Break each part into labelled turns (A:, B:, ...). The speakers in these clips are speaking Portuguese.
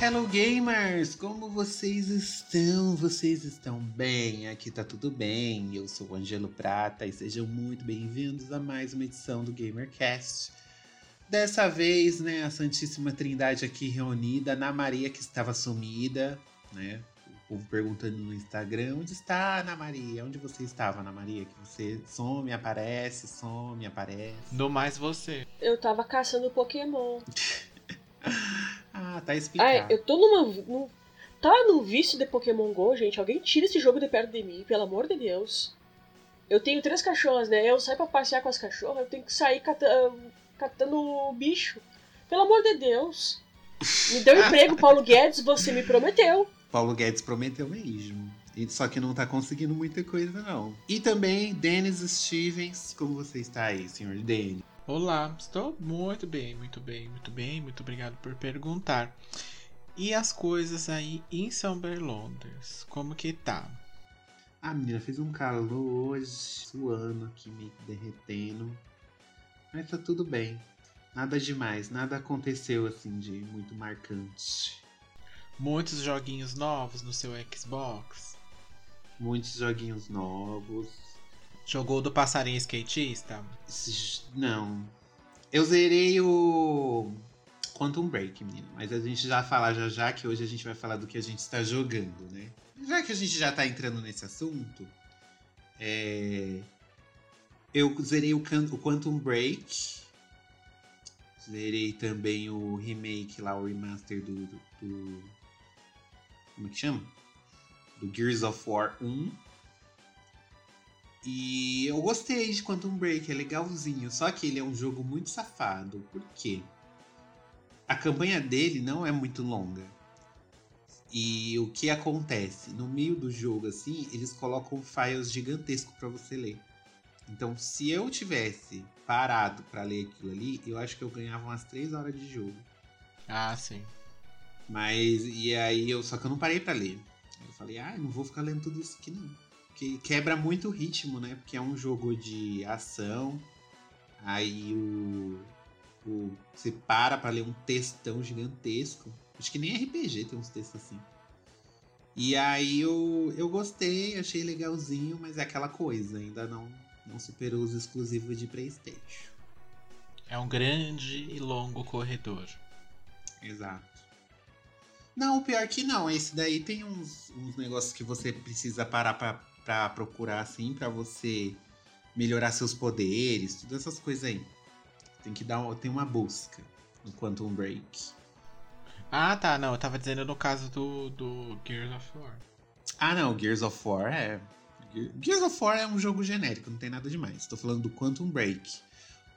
A: Hello gamers, como vocês estão? Vocês estão bem? Aqui tá tudo bem. Eu sou o Angelo Prata e sejam muito bem-vindos a mais uma edição do GamerCast. Dessa vez, né, a Santíssima Trindade aqui reunida, Ana Maria que estava sumida, né? O povo perguntando no Instagram, onde está Ana Maria? Onde você estava, Ana Maria? Que você some, aparece, some, aparece.
B: No mais você.
C: Eu tava caçando Pokémon.
A: ah, tá explicado.
C: Ai, eu tô numa. Num, tá num vício de Pokémon GO, gente. Alguém tira esse jogo de perto de mim, pelo amor de Deus. Eu tenho três cachorras, né? Eu saio pra passear com as cachorras, eu tenho que sair catando, catando bicho. Pelo amor de Deus. Me deu emprego, Paulo Guedes, você me prometeu.
A: Paulo Guedes prometeu mesmo. Só que não tá conseguindo muita coisa, não. E também, Denis Stevens, como você está aí, senhor Denis?
B: Olá, estou muito bem, muito bem, muito bem, muito obrigado por perguntar. E as coisas aí em São Berlondres, como que tá?
A: Ah, menina, fez um calor hoje, suando aqui, meio que derretendo. Mas tá tudo bem. Nada demais, nada aconteceu assim de muito marcante.
B: Muitos joguinhos novos no seu Xbox?
A: Muitos joguinhos novos.
B: Jogou do passarinho skatista?
A: Não. Eu zerei o Quantum Break, menino. Mas a gente já fala já já que hoje a gente vai falar do que a gente está jogando, né? Já que a gente já tá entrando nesse assunto, é... eu zerei o, o Quantum Break. Zerei também o remake lá, o remaster do, do, do. Como é que chama? Do Gears of War 1. E eu gostei de Quantum Break, é legalzinho. Só que ele é um jogo muito safado. Por quê? A campanha dele não é muito longa. E o que acontece? No meio do jogo, assim, eles colocam files gigantescos para você ler. Então, se eu tivesse parado para ler aquilo ali, eu acho que eu ganhava umas 3 horas de jogo.
B: Ah, sim.
A: Mas, e aí, eu só que eu não parei para ler. Eu falei, ah, não vou ficar lendo tudo isso aqui não que quebra muito o ritmo, né? Porque é um jogo de ação. Aí o, o você para para ler um textão gigantesco. Acho que nem RPG tem uns textos assim. E aí eu, eu gostei, achei legalzinho, mas é aquela coisa, ainda não, não superou os exclusivos de Playstation.
B: É um grande e longo corredor.
A: Exato. Não, pior que não. Esse daí tem uns, uns negócios que você precisa parar pra para procurar assim, para você melhorar seus poderes, todas essas coisas aí. Tem que dar tem uma busca no Quantum Break.
B: Ah, tá, não, eu tava dizendo no caso do, do Gears of War.
A: Ah, não, Gears of War é Gears of War é um jogo genérico, não tem nada demais. Estou falando do Quantum Break.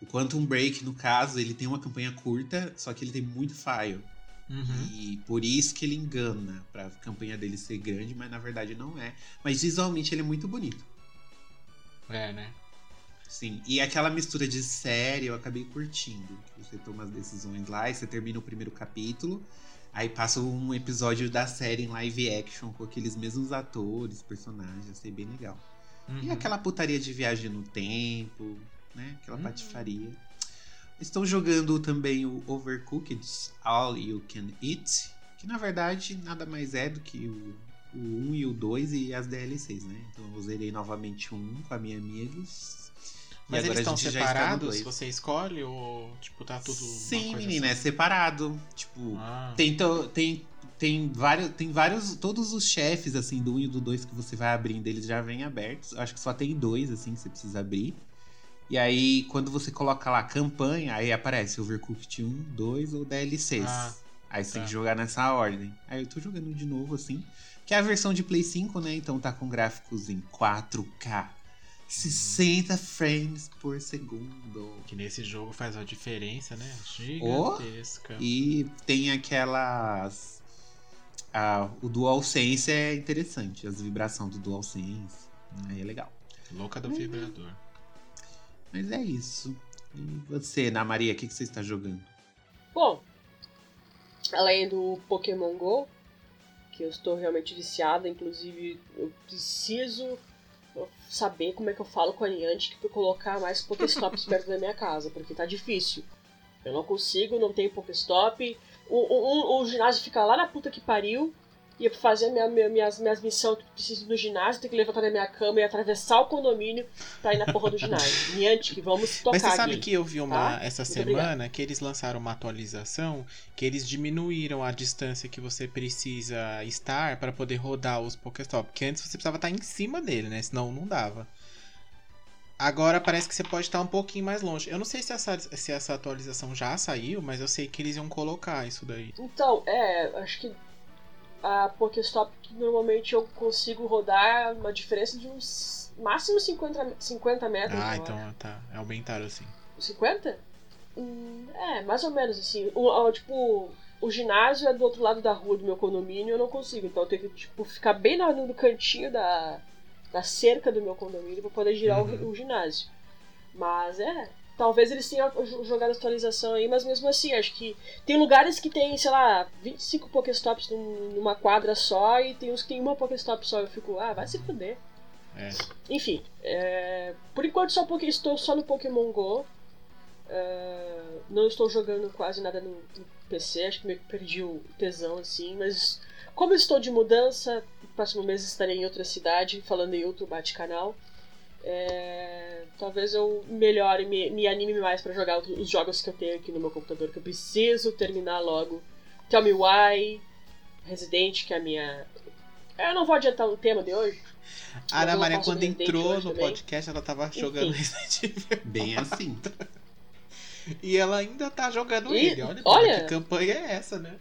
A: O Quantum Break, no caso, ele tem uma campanha curta, só que ele tem muito file. Uhum. E por isso que ele engana, pra campanha dele ser grande, mas na verdade não é. Mas visualmente ele é muito bonito.
B: É, né?
A: Sim, e aquela mistura de série eu acabei curtindo. Você toma as decisões lá e você termina o primeiro capítulo, aí passa um episódio da série em live action com aqueles mesmos atores, personagens, achei bem legal. Uhum. E aquela putaria de viagem no tempo, né? Aquela uhum. patifaria. Estou jogando também o Overcooked All You Can Eat, que na verdade nada mais é do que o, o 1 e o 2 e as DLCs, né? Então eu zerei novamente o 1 com a minha amigos.
B: Mas eles estão separados? Você escolhe ou tipo tá tudo
A: Sim, menina, assim? é separado. Tipo, ah. tem, tem tem vários, tem vários, todos os chefes assim do 1 e do 2 que você vai abrindo, eles já vêm abertos. Acho que só tem dois assim que você precisa abrir. E aí, quando você coloca lá campanha, aí aparece Overcooked 1, 2 ou DLCs. Ah, aí você tá. tem que jogar nessa ordem. Aí eu tô jogando de novo, assim. Que é a versão de Play 5, né? Então tá com gráficos em 4K. 60 frames por segundo.
B: Que nesse jogo faz a diferença, né? Gigantesca.
A: Oh, e tem aquelas. Ah, o DualSense é interessante, as vibrações do DualSense. Aí é legal.
B: Louca do vibrador.
A: Mas é isso. E você, Ana Maria, o que, que você está jogando?
C: Bom, além do Pokémon GO, que eu estou realmente viciada, inclusive eu preciso saber como é que eu falo com a Niantic pra colocar mais Pokéstops perto da minha casa, porque tá difícil. Eu não consigo, não tenho Pokéstop. O, o, o, o ginásio fica lá na puta que pariu ia fazer minha, minha, minhas, minhas missões, preciso ir no ginásio, ter que levantar da minha cama e atravessar o condomínio pra ir na porra do ginásio. Niantic, vamos tocar
B: Mas você sabe
C: aqui,
B: que eu vi uma
C: tá?
B: essa
C: Muito
B: semana
C: obrigada.
B: que eles lançaram uma atualização que eles diminuíram a distância que você precisa estar para poder rodar os Pokéstop. Porque antes você precisava estar em cima dele, né? Senão não dava. Agora parece que você pode estar um pouquinho mais longe. Eu não sei se essa, se essa atualização já saiu, mas eu sei que eles iam colocar isso daí.
C: Então, é, acho que a Pokéstop que normalmente eu consigo rodar uma diferença de uns máximo 50, 50 metros.
B: Ah, então tá. Aumentaram assim.
C: acho. 50? Hum, é, mais ou menos assim. O, o- tipo, o ginásio é do outro lado da rua do meu condomínio e eu não consigo. Então eu tenho que tipo, ficar bem na- no cantinho da, da cerca do meu condomínio pra poder girar o-
B: Uhum.
C: o, ginásio. Mas é. Talvez eles tenham jo- jogado a atualização aí, mas mesmo assim, acho que tem lugares que tem, sei lá, 25 Pokéstops num- numa quadra só e tem uns que tem uma Pokéstop só. Eu fico, ah, vai se fuder.
B: É.
C: Enfim, é, por enquanto só porque estou só no Pokémon GO. É, não estou jogando quase nada no, no PC, acho que meio que perdi o tesão assim, mas como estou de mudança, no próximo mês estarei em outra cidade, falando em outro bate-canal. É, talvez eu melhore, me, me anime mais para jogar os jogos que eu tenho aqui no meu computador, que eu preciso terminar logo. Tell Me Why, Resident, que é a minha. Eu não vou adiantar o tema de hoje.
B: A Ana Maria, quando entrou no
C: também.
B: podcast, ela tava jogando Resident Evil.
A: Bem assim.
B: E ela ainda tá jogando
C: E-
B: ele. Olha,
C: olha-
B: que campanha é essa, né?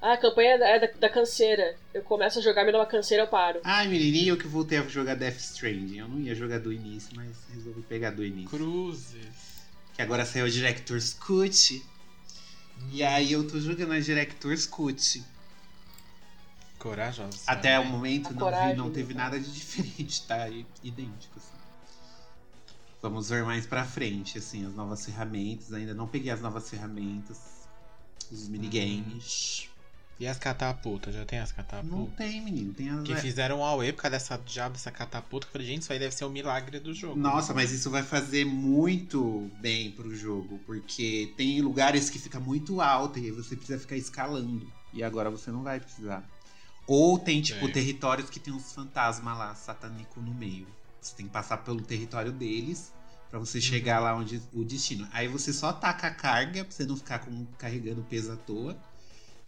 C: Ah, a campanha é da, é da, da canseira. Eu começo a jogar, me dá uma canseira, eu paro.
A: Ai, menininho, eu que voltei a jogar Death Stranding. Eu não ia jogar do início, mas resolvi pegar do início.
B: Cruzes.
A: Que agora saiu a Director's Cut. E aí eu tô jogando a Director's Cut.
B: Corajosa.
A: Até o momento não, vi,
C: coragem,
A: não teve
C: né?
A: nada de diferente, tá? I- Idêntico, assim. Vamos ver mais pra frente, assim, as novas ferramentas. Ainda não peguei as novas ferramentas. Os minigames.
B: E as catapultas? Já tem as
A: Não
B: catapultas?
A: tem, menino. Tem as.
B: Que fizeram um AUE por causa dessa diabo dessa catapulta. que Eu falei, gente, isso aí deve ser um milagre do jogo.
A: Nossa, mas isso vai fazer muito bem pro jogo, porque tem lugares que fica muito alto e aí você precisa ficar escalando. E agora você não vai precisar. Ou tem, tipo,
B: É.
A: territórios que tem uns fantasmas lá, satânico no meio. Você tem que passar pelo território deles pra você chegar lá onde o destino. Aí você só taca a carga pra você não ficar com, carregando peso à toa.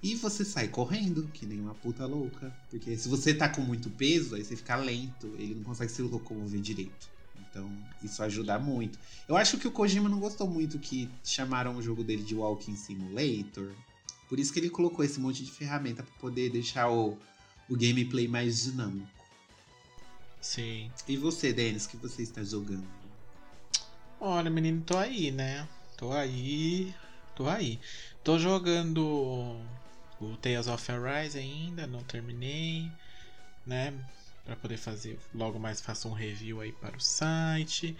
A: E você sai correndo, que nem uma puta louca. Porque se você tá com muito peso, aí você fica lento, ele não consegue se locomover direito. Então, isso ajuda muito. Eu acho que o Kojima não gostou muito que chamaram o jogo dele de Walking Simulator. Por isso que ele colocou esse monte de ferramenta pra poder deixar o, o gameplay mais dinâmico.
B: Sim.
A: E você, Denis, que você está jogando?
B: Olha, menino, tô aí, né? Tô aí. Tô aí. Tô jogando o Tales of Arise ainda, não terminei, né? Pra poder fazer, logo mais faço um review aí para o site.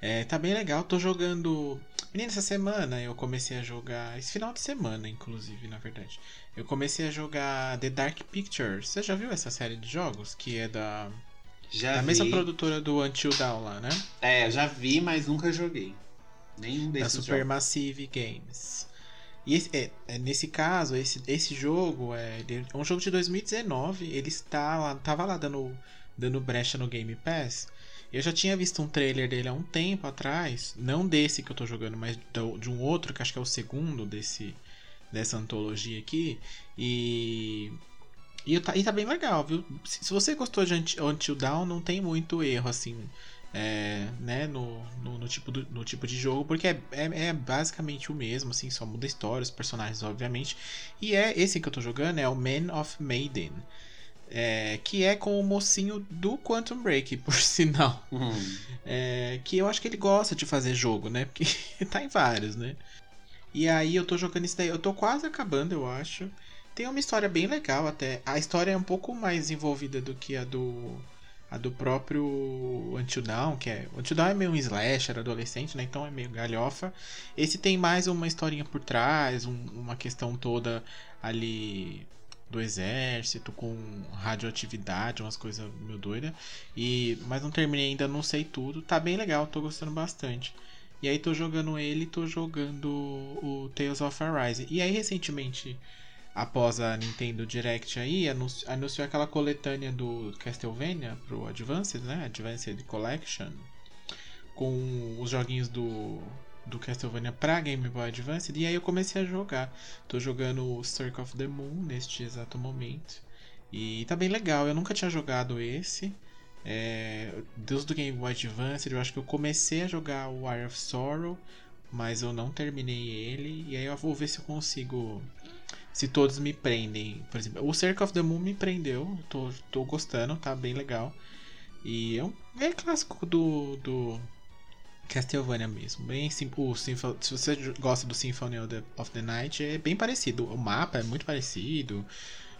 B: É, tá bem legal, tô jogando. Menina, essa semana eu comecei a jogar. Esse final de semana, inclusive, na verdade. Eu comecei a jogar The Dark Pictures. Você já viu essa série de jogos? Que é da.
A: Já
B: da
A: vi.
B: mesma produtora do Until Dawn lá, né?
A: É, já vi, mas nunca joguei. Nenhum
B: da
A: desses
B: Supermassive Games. E esse- é, é, nesse caso, esse, esse jogo é, é um jogo de 2019. Ele está lá, tava lá dando, dando brecha no Game Pass. Eu já tinha visto um trailer dele há um tempo atrás. Não desse que eu tô jogando, mas do- de um outro, que acho que é o segundo desse, dessa antologia aqui. E. E, tá, e tá bem legal, viu? Se, se você gostou de Unti- Until Dawn, não tem muito erro, assim é, né, no, no, no tipo do- no tipo de jogo, porque é, é, é basicamente o mesmo, assim, só muda a história, os personagens, obviamente. E é esse que eu tô jogando é o Man of Maiden, é, que é com o mocinho do Quantum Break, por sinal.
A: Hum.
B: É, que eu acho que ele gosta de fazer jogo, né? Porque tá em vários, né? E aí eu tô jogando isso daí, eu tô quase acabando, eu acho. Tem uma história bem legal até. A história é um pouco mais envolvida do que a do a do próprio Until Dawn, que é. Until Dawn é meio um slasher adolescente, né? Então é meio galhofa. Esse tem mais uma historinha por trás, um, uma questão toda ali do exército com radioatividade, umas coisas meio doidas. E mas não terminei ainda, não sei tudo. Tá bem legal, tô gostando bastante. E aí tô jogando ele, tô jogando o Tales of Arise. E aí recentemente após a Nintendo Direct aí, anunciou, anunciou aquela coletânea do Castlevania pro Advanced, né? Advanced Collection. Com os joguinhos do, do Castlevania pra Game Boy Advance. E aí eu comecei a jogar. Tô jogando o Circle of the Moon neste exato momento. E tá bem legal. Eu nunca tinha jogado esse. É, Deus do Game Boy Advance, eu acho que eu comecei a jogar o Wire of Sorrow, mas eu não terminei ele. E aí eu vou ver se eu consigo se todos me prendem. Por exemplo, o Circle of the Moon me prendeu, tô, tô gostando, tá bem legal. E é um é clássico do, do Castlevania mesmo. Bem simples. Se você gosta do Symphony of the, Night, é bem parecido. O mapa é muito parecido.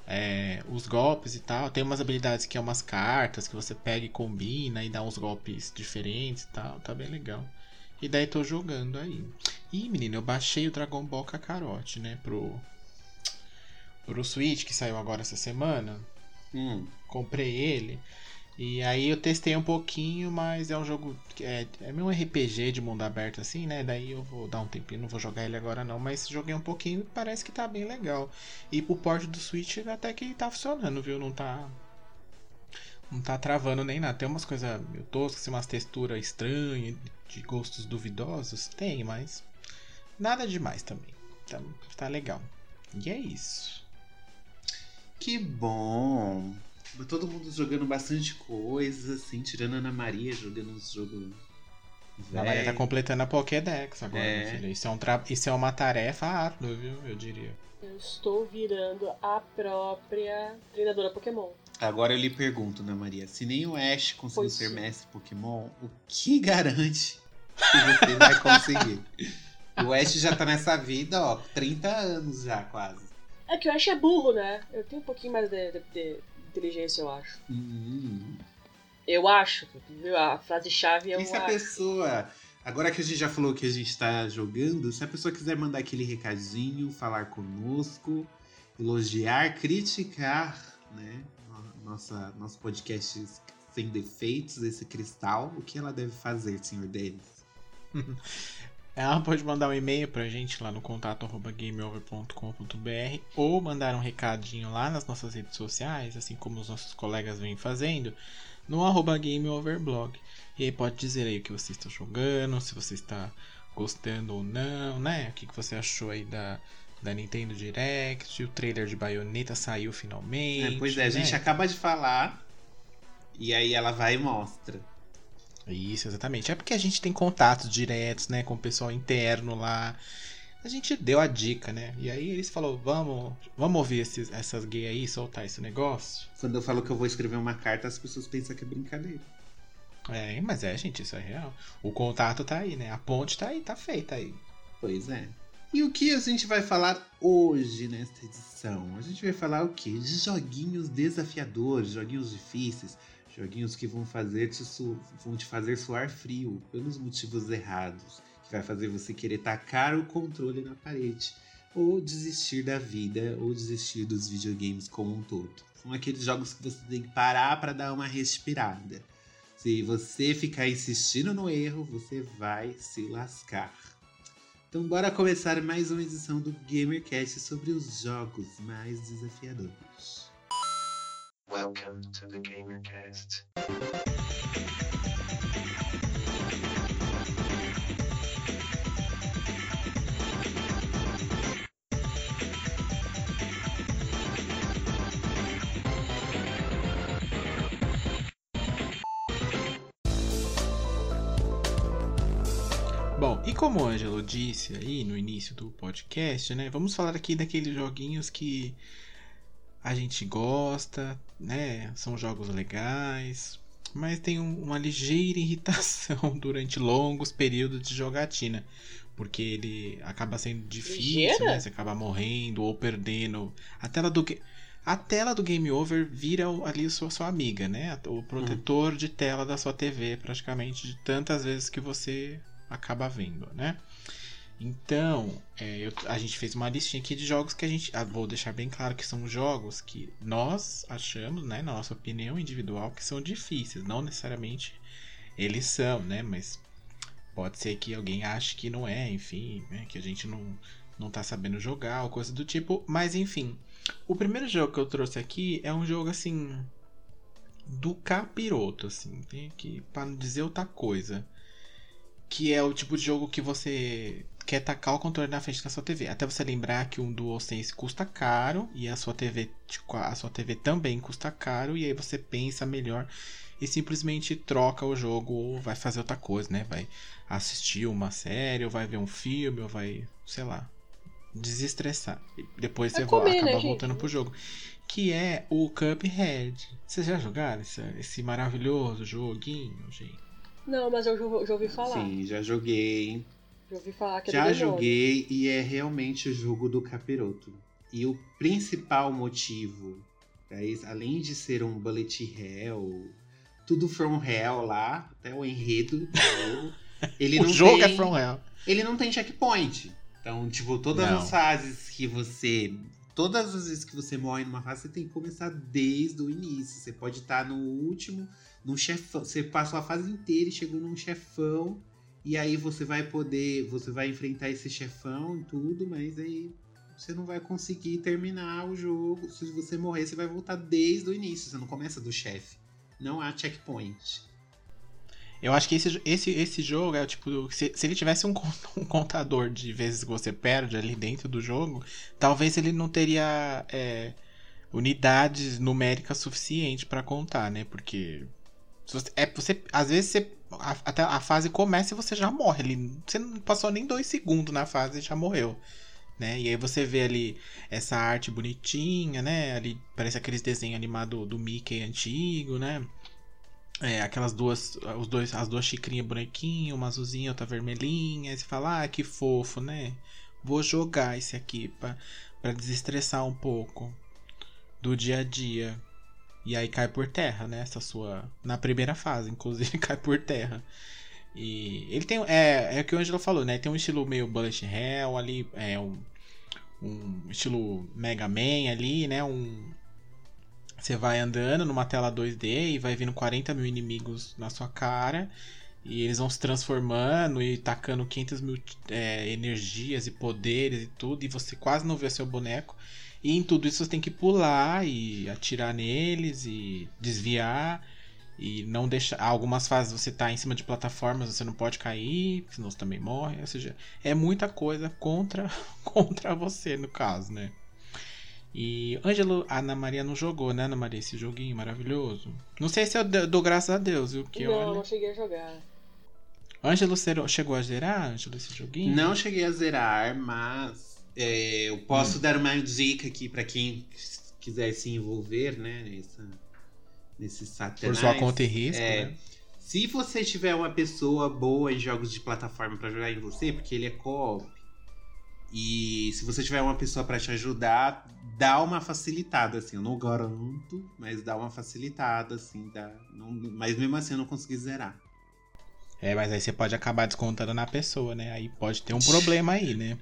B: É, os golpes e tal. Tem umas habilidades que é umas cartas que você pega e combina e dá uns golpes diferentes e tal. Tá bem legal. E daí tô jogando aí. E menino, eu baixei o Dragon Ball Kakarot, né? Pro, pro Switch, que saiu agora essa semana.
A: Hum.
B: Comprei ele. E aí eu testei um pouquinho, mas é um jogo. É, é meio um RPG de mundo aberto assim, né? Daí eu vou dar um tempinho, não vou jogar ele agora não. Mas joguei um pouquinho e parece que tá bem legal. E pro porte do Switch até que tá funcionando, viu? Não tá. Não tá travando nem nada. Tem umas coisas meio toscas, assim, umas texturas estranhas, de gostos duvidosos. Tem, mas. Nada demais também. Tá, tá legal. E é isso.
A: Que bom. Todo mundo jogando bastante coisa, assim, tirando a Ana Maria jogando uns jogos.
B: A Maria tá completando a Pokédex agora, é. filho. Isso é, um tra... Isso é uma tarefa árdua, viu? Eu diria.
C: Eu estou virando a própria treinadora Pokémon.
A: Agora eu lhe pergunto, Ana Maria, se nem o Ash conseguiu ser mestre Pokémon, o que garante que você vai conseguir? o Ash já tá nessa vida, ó, 30 anos já, quase.
C: É que o Ash é burro, né? Eu tenho um pouquinho mais de, de, de inteligência, eu acho.
A: Hum.
C: Eu acho, viu? A frase-chave é
A: E se a pessoa. Agora que a gente já falou que a gente tá jogando, se a pessoa quiser mandar aquele recadinho, falar conosco, elogiar, criticar, né? Nossa, nosso podcast sem defeitos, esse cristal, o que ela deve fazer, senhor Denis?
B: Ela pode mandar um e-mail pra gente lá no contato gameover.com.br ou mandar um recadinho lá nas nossas redes sociais, assim como os nossos colegas vêm fazendo, no arroba gameoverblog. E aí pode dizer aí o que você está jogando, se você está gostando ou não, né? O que, que você achou aí da, da Nintendo Direct, o trailer de Bayonetta saiu finalmente.
A: É, pois é, a gente
B: né?
A: acaba de falar e aí ela vai e mostra.
B: Isso, exatamente. É porque a gente tem contatos diretos, né, com o pessoal interno lá. A gente deu a dica, né? E aí eles falaram, vamos, vamos ouvir esses, essas gays aí, soltar esse negócio.
A: Quando eu falo que eu vou escrever uma carta, as pessoas pensam que é brincadeira.
B: É, mas é, gente, isso é real. O contato tá aí, né? A ponte tá aí, tá feita aí.
A: Pois é. E o que a gente vai falar hoje nesta edição? A gente vai falar o quê? De joguinhos desafiadores, joguinhos difíceis, joguinhos que vão fazer te vão te fazer suar frio pelos motivos errados, que vai fazer você querer tacar o controle na parede, ou desistir da vida, ou desistir dos videogames como um todo. São aqueles jogos que você tem que parar para dar uma respirada. Se você ficar insistindo no erro, você vai se lascar. Então bora começar mais uma edição do GamerCast sobre os jogos mais desafiadores.
D: Welcome to the GamerCast.
B: Bom, e como o Ângelo disse aí no início do podcast, né? Vamos falar aqui daqueles joguinhos que a gente gosta, né? São jogos legais, mas tem um, uma ligeira irritação durante longos períodos de jogatina. Porque ele acaba sendo difícil, né? Você acaba morrendo ou perdendo. A tela do. a tela do Game Over vira ali a sua, sua amiga, né? O protetor de tela da sua TV, praticamente, de tantas vezes que você acaba vendo, né? Então, é, eu- a gente fez uma listinha aqui de jogos que a gente. ah, vou deixar bem claro que são jogos que nós achamos, né, na nossa opinião individual, que são difíceis. Não necessariamente eles são, né? Mas pode ser que alguém ache que não é, enfim, né, que a gente não, não tá sabendo jogar ou coisa do tipo. Mas enfim, o primeiro jogo que eu trouxe aqui é um jogo assim. Do capiroto, assim. Tem que. Pra não dizer outra coisa. Que é o tipo de jogo que você quer tacar o controle na frente da sua TV. Até você lembrar que um DualSense custa caro e a sua TV, tipo, a sua TV também custa caro e aí você pensa melhor e simplesmente troca o jogo ou vai fazer outra coisa, né? Vai assistir uma série, ou vai ver um filme, ou vai, sei lá, desestressar. E depois
C: Vai
B: você
C: comer,
B: acaba
C: né, gente?
B: voltando pro jogo. Que é o Cuphead. Vocês já jogaram esse, esse maravilhoso joguinho, gente?
C: Não, mas eu já, já ouvi falar.
A: Sim, já joguei.
C: Já ouvi falar que é
A: Já
C: demônio.
A: joguei e é realmente o jogo do capiroto. E o principal motivo, além de ser um bullet hell, tudo from hell lá, até o enredo do jogo, ele
B: o
A: não
B: jogo
A: tem,
B: é From Hell.
A: ele não tem checkpoint. Então, tipo, todas
B: Não.
A: as fases que você. Todas as vezes que você morre numa fase, você tem que começar desde o início. Você pode estar no último, num chefão. Você passou a fase inteira e chegou num chefão. E aí você vai poder. Você vai enfrentar esse chefão e tudo, mas aí você não vai conseguir terminar o jogo. Se você morrer, você vai voltar desde o início. Você não começa do chefe. Não há checkpoint.
B: Eu acho que esse, esse, esse jogo é tipo. Se, se ele tivesse um, um contador de vezes que você perde ali dentro do jogo, talvez ele não teria é, unidades numéricas suficientes pra contar, né? Porque. você, é, você, às vezes você. A, até a fase começa e você já morre. ali. Você não passou nem dois segundos na fase e já morreu. Né? E aí você vê ali essa arte bonitinha, né? Ali parece aqueles desenhos animados do Mickey antigo, né? É, aquelas duas, os dois, as duas xicrinhas bonequinho, uma azulzinha, outra vermelhinha. Aí você fala, ah, que fofo, né? Vou jogar esse aqui pra desestressar um pouco do dia a dia. E aí cai por terra, né? Essa sua. Na primeira fase, inclusive, cai por terra. E ele tem. É, é o que o Angelo falou, né? Tem um estilo meio Bullet Hell ali, é um, um estilo Mega Man ali, né? Um, você vai andando numa tela 2D e vai vindo 40 mil inimigos na sua cara. E eles vão se transformando e tacando 500 mil é, energias e poderes e tudo. E você quase não vê seu boneco. E em tudo isso você tem que pular e atirar neles e desviar. E não deixar. Algumas fases você tá em cima de plataformas, você não pode cair, senão você também morre. Ou seja, é muita coisa contra, contra você, no caso, né? E Ângelo, a Ana Maria não jogou, né, Ana Maria? Esse joguinho maravilhoso. Não sei se eu dou graças a Deus, viu? Porque
C: não,
B: olha.
C: não cheguei a jogar.
B: Ângelo chegou a zerar, Ângelo, esse joguinho?
A: Não cheguei a zerar, mas é, eu posso dar uma dica aqui pra quem quiser se envolver, né, nessa, nesse satanás.
B: Por sua conta e risco,
A: É,
B: né?
A: Se você tiver uma pessoa boa em jogos de plataforma pra jogar em você, porque ele é co-op, e se você tiver uma pessoa pra te ajudar, dá uma facilitada, assim. Eu não garanto, mas dá uma facilitada, assim. Dá, não- mas mesmo assim eu não consegui zerar.
B: É, mas aí você pode acabar descontando na pessoa, né? Aí pode ter um problema aí, né?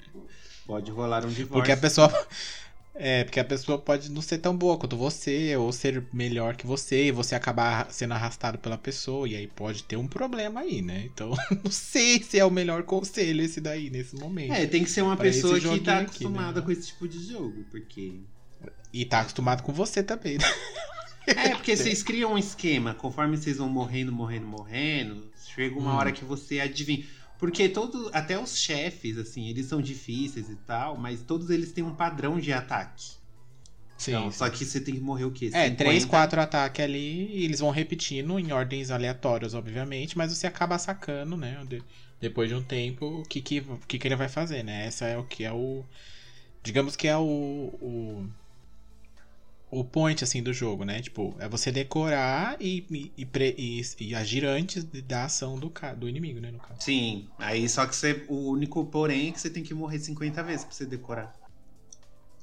A: Pode rolar um divórcio.
B: Porque a pessoa. É, porque a pessoa pode não ser tão boa quanto você, ou ser melhor que você, e você acabar sendo arrastado pela pessoa, e aí pode ter um problema aí, né? Então, não sei se é o melhor conselho esse daí, nesse momento.
A: É, tem que ser uma
B: Pra
A: pessoa que tá
B: aqui,
A: acostumada
B: né?
A: com esse tipo de jogo, porque...
B: E tá acostumado com você também, né?
A: É, porque vocês criam um esquema, conforme vocês vão morrendo, morrendo, morrendo, chega uma
B: Hum.
A: hora que você adivinha. Porque todo, até os chefes, assim, eles são difíceis e tal, mas todos eles têm um padrão de ataque.
B: Sim.
A: Então, só que você tem que morrer o quê?
B: É,
A: 50?
B: três, quatro ataques ali, e eles vão repetindo em ordens aleatórias, obviamente, mas você acaba sacando, né? de- depois de um tempo, o que, que, o que, que ele vai fazer, né? Essa é o que é o. Digamos que é o. o o point, assim, do jogo, né? Tipo, é você decorar e, e, e, pre- e- e agir antes da ação do, do inimigo, né? No caso.
A: Sim, aí só que você, o único porém é que você tem que morrer 50 vezes pra você decorar.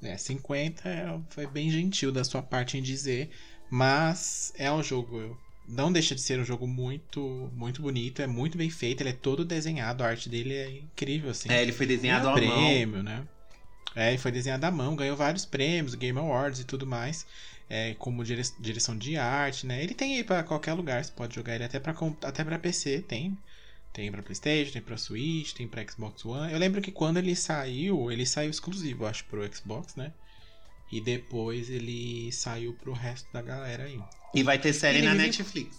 B: É, 50 é- foi bem gentil da sua parte em dizer, mas é um jogo. Não deixa de ser um jogo muito, muito bonito, é muito bem feito, ele é todo desenhado, a arte dele é incrível, assim.
A: É, ele foi desenhado à mão.
B: prêmio, né? É, ele foi desenhado à mão, ganhou vários prêmios, Game Awards e tudo mais, é, como dire- direção de arte, né? Ele tem aí pra qualquer lugar, você pode jogar ele até pra, até pra PC, tem. Tem pra Playstation, tem pra Switch, tem pra Xbox One. Eu lembro que quando ele saiu, ele saiu exclusivo, acho, pro Xbox, né? E depois ele saiu pro resto da galera aí.
A: E vai ter série
B: Ele
A: na
B: vive-
A: Netflix.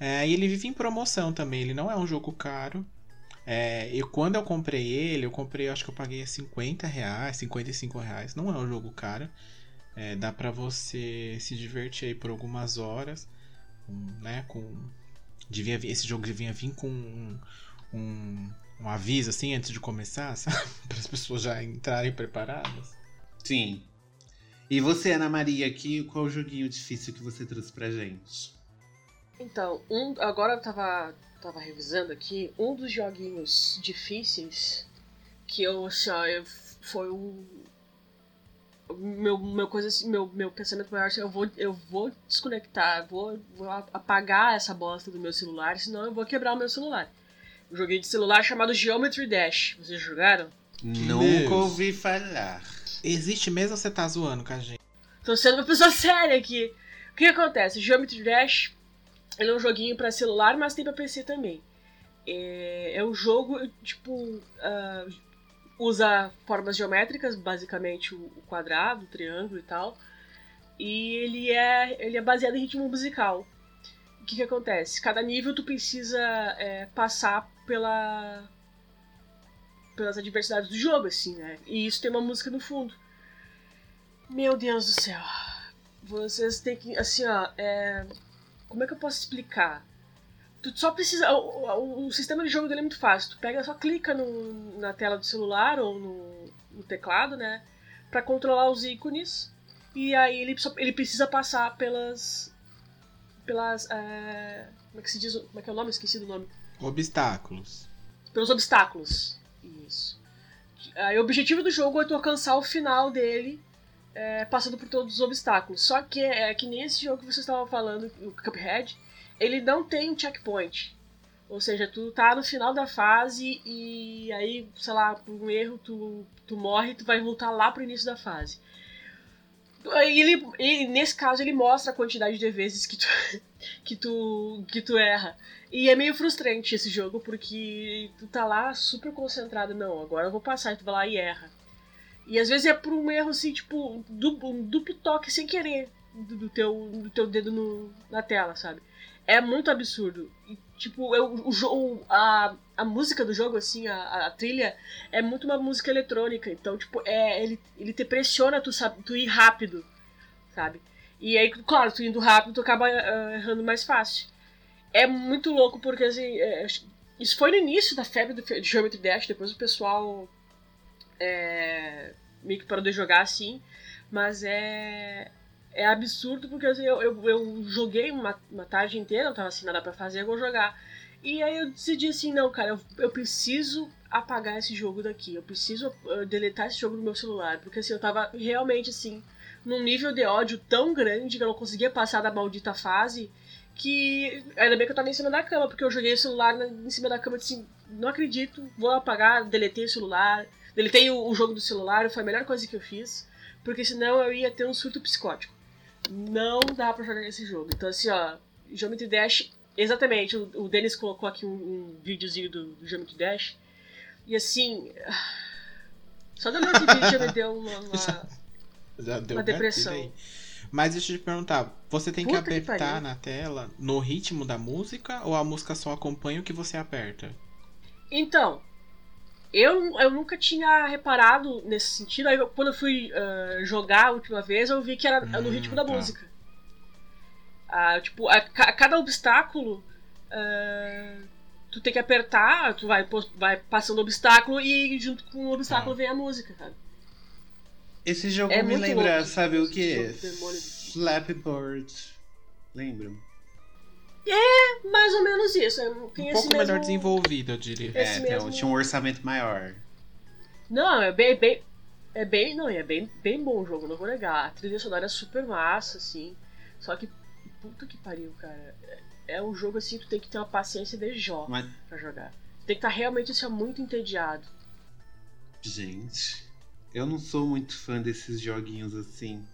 B: É, e ele vive em promoção também, ele não é um jogo caro. É, eu, quando eu comprei ele, eu comprei, acho que eu paguei 50 reais, 55 reais. Não é um jogo caro. É, dá pra você se divertir aí por algumas horas. né, com. Devia, esse jogo devia vir com um, um, um aviso assim antes de começar, sabe? Para as pessoas já entrarem preparadas.
A: Sim. E você, Ana Maria, aqui, qual joguinho difícil que você trouxe pra gente?
C: Então, um, agora eu tava, tava revisando aqui, um dos joguinhos difíceis que eu, assim, ó, eu, foi o. Meu, meu, coisa, assim, meu, meu pensamento maior assim, eu vou, eu vou desconectar, vou, vou apagar essa bosta do meu celular, senão eu vou quebrar o meu celular. Um joguinho de celular chamado Geometry Dash. Vocês jogaram?
A: Nunca
B: Deus.
A: ouvi falar.
B: Existe mesmo ou você tá zoando com a gente?
C: Tô sendo uma pessoa séria aqui. O que acontece? Geometry Dash ele é um joguinho pra celular, mas tem pra PC também. É, é um jogo, tipo, ah, usa formas geométricas, basicamente o quadrado, o triângulo e tal. E ele é, ele é baseado em ritmo musical. O que, que acontece? Cada nível tu precisa é, passar pela pelas adversidades do jogo, assim, né? E isso tem uma música no fundo. Meu Deus do céu. Vocês têm que. Assim, ó. É... Como é que eu posso explicar? Tu só precisa. O, o- o sistema de jogo dele é muito fácil. Tu pega, só clica no, na tela do celular ou no, no teclado, né? Pra controlar os ícones. E aí ele, só- ele precisa passar pelas. Pelas. é, Como é que se diz? Como é que é o nome? Esqueci do nome
B: Obstáculos.
C: pelos obstáculos. Isso. Aí, o objetivo do jogo é tu alcançar o final dele é, passando por todos os obstáculos. Só que é que nem esse jogo que vocês estavam falando, o Cuphead, ele não tem um checkpoint. Ou seja, tu tá no final da fase e aí, sei lá, por um erro tu, tu morre e tu vai voltar lá pro início da fase. E ele, e nesse caso ele mostra a quantidade de vezes que tu, que tu, que tu erra. E é meio frustrante esse jogo, porque tu tá lá super concentrado, não, agora eu vou passar, e tu vai lá e erra. E às vezes é por um erro assim, tipo, um duplo, um duplo toque sem querer do, do teu, do teu dedo no, na tela, sabe? É muito absurdo. E, tipo, eu, o, jo- a, a música do jogo, assim, a, a trilha, é muito uma música eletrônica. Então, tipo, é, ele, ele te pressiona tu, sabe, tu ir rápido, sabe? E aí, claro, tu indo rápido, tu acaba ah, errando mais fácil. É muito louco, porque assim, é, isso foi no início da febre do Geometry Dash, depois o pessoal é, meio que parou de jogar assim, mas é, é absurdo porque assim, eu, eu, eu joguei uma, uma tarde inteira, não tava assim nada pra fazer, eu vou jogar. E aí eu decidi assim, não, cara, eu, eu preciso apagar esse jogo daqui, eu preciso uh, deletar esse jogo do meu celular, porque assim, eu tava realmente assim, num nível de ódio tão grande que eu não conseguia passar da maldita fase que ainda bem que eu tava em cima da cama, porque eu joguei o celular em cima da cama e disse não acredito, vou apagar, deletei o celular, deletei o, o jogo do celular, foi a melhor coisa que eu fiz, porque senão eu ia ter um surto psicótico. Não dá pra jogar esse jogo. Então assim, ó, Geometry Dash, exatamente, o, o Denis colocou aqui um, um videozinho do, do Geometry Dash, e assim, só dando esse vídeo já me deu uma- uma
B: Já deu
C: Uma
B: gatilho
C: depressão.
B: Mas deixa eu te perguntar, você tem que
C: Puta que
B: apertar
C: pariu.
B: na tela no ritmo da música ou a música só acompanha o que você aperta?
C: Então, eu, eu nunca tinha reparado nesse sentido. Aí, quando eu fui ah, jogar a última vez, eu vi que era no
B: Hum,
C: ritmo da
B: tá.
C: música. Ah, tipo, a, ca- cada obstáculo. ah, tu tem que apertar, tu vai, vai passando obstáculo e junto com o obstáculo
B: Tá.
C: vem a música, cara.
A: Esse jogo
C: É
A: me lembra,
C: louco.
A: sabe o que?
C: jogo demônio.
A: Lembram?
C: Mais ou menos isso. é- Tem
B: Um
C: esse
B: pouco melhor
C: mesmo-
B: desenvolvido, eu diria.
C: Esse
A: é,
C: mesmo-
A: tinha um orçamento maior.
C: Não, é bem, bem, É bem, não, é bem, bem bom o jogo, não vou negar. A trilha sonora é super massa, assim. Só que, puta que pariu, cara. É, é um jogo assim que tu tem que ter uma paciência de Jó
A: Mas,
C: pra jogar. Tem que estar realmente assim, muito entediado.
A: gente, eu não sou muito fã desses joguinhos assim.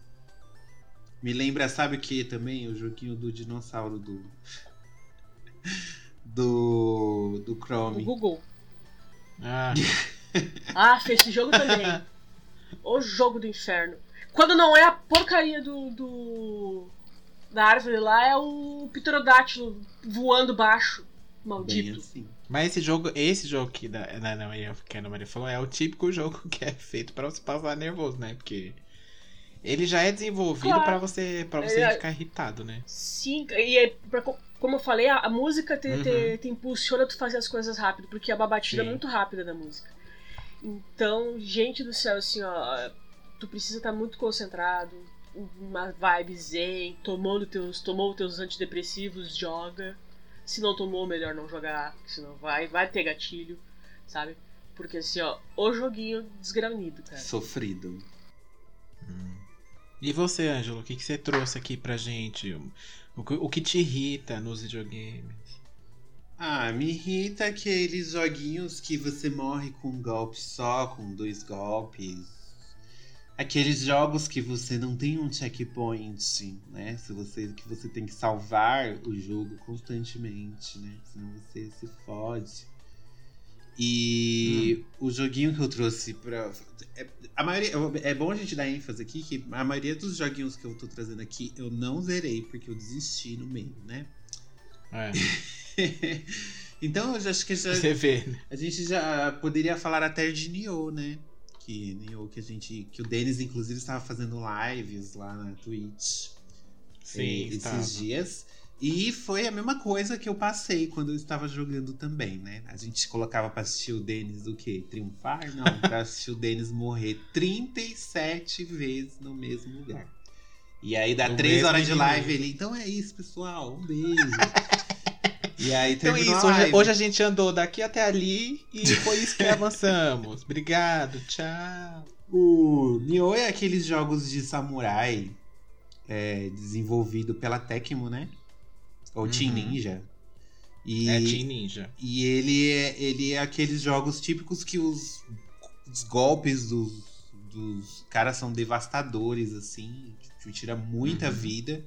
A: Me lembra, sabe o que também? O joguinho do dinossauro do. Do. Do
C: O
A: Chrome.
C: Google.
B: Ah,
C: Ah, fez esse jogo também. o jogo do inferno. Quando não é a porcaria do. do da árvore lá, é o pterodátilo voando baixo.
A: Bem
C: Maldito.
A: assim.
B: mas esse jogo, esse jogo que, da, da, não, que a Ana Maria falou é o típico jogo que é feito pra você passar nervoso, né? Porque ele já é desenvolvido
C: Claro.
B: pra você, pra você
C: É.
B: ficar irritado, né?
C: Sim, e é, pra co- como eu falei, a, a música te,
B: Uhum.
C: te, te impulsiona a tu fazer as coisas rápido, porque é uma batida
B: Sim.
C: muito rápida da música. Então, gente do céu, assim, ó, tu precisa estar muito concentrado, uma vibe zen, tomando teus, tomou teus antidepressivos, joga. Se não tomou, melhor não jogar, senão vai, vai ter gatilho, sabe? Porque assim, ó, o joguinho desgranido, cara.
A: Sofrido.
B: E você, Ângelo, o que, que você trouxe aqui pra gente? O, que- o que te irrita nos videogames?
A: Ah, me irrita aqueles joguinhos que você morre com um golpe só, com dois golpes. Aqueles jogos que você não tem um checkpoint, né? Se você, que você tem que salvar o jogo constantemente, né? Senão você se fode. E o joguinho que eu trouxe pra. É, a maioria, é bom a gente dar ênfase aqui que a maioria dos joguinhos que eu tô trazendo aqui eu não zerei porque eu desisti no meio, né?
B: É,
A: então eu já acho que já,
B: você vê, né?
A: a gente já poderia falar até de Nioh, né? Que Nioh que a gente. Que o Denis, inclusive, estava fazendo lives lá na Twitch
B: Sim,
A: eh, esses dias. E foi a mesma coisa que eu passei quando eu estava jogando também, né? A gente colocava pra assistir o Denis do quê? Triunfar? Não, pra assistir o Denis morrer 37 vezes no mesmo lugar. E aí dá
B: No
A: 3
B: mesmo
A: horas de live ele. Então é isso, pessoal. Um beijo. e aí
B: Então é isso, hoje, hoje a gente andou daqui até ali e foi isso que avançamos. Obrigado, tchau.
A: O Nioh é aqueles jogos de samurai é, desenvolvido pela Tecmo, né? Ou Team
B: Uhum.
A: Ninja. E,
B: É Team Ninja.
A: e ele, é, ele é aqueles jogos típicos que os, os golpes dos, dos caras são devastadores, assim. Te tira muita
B: Uhum.
A: vida.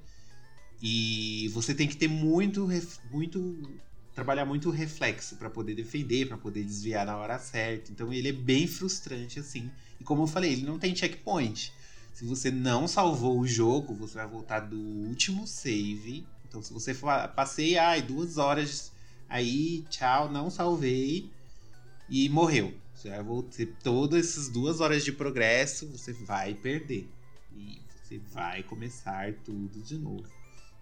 A: E você tem que ter muito, muito trabalhar muito o reflexo pra poder defender, pra poder desviar na hora certa. Então ele é bem frustrante assim. E como eu falei, ele não tem checkpoint. Se você não salvou o jogo, você vai voltar do último save. Então se você for, passei ai duas horas aí, tchau, não salvei e morreu. Você vai voltar todas essas duas horas de progresso, você vai perder. E você vai começar tudo de novo.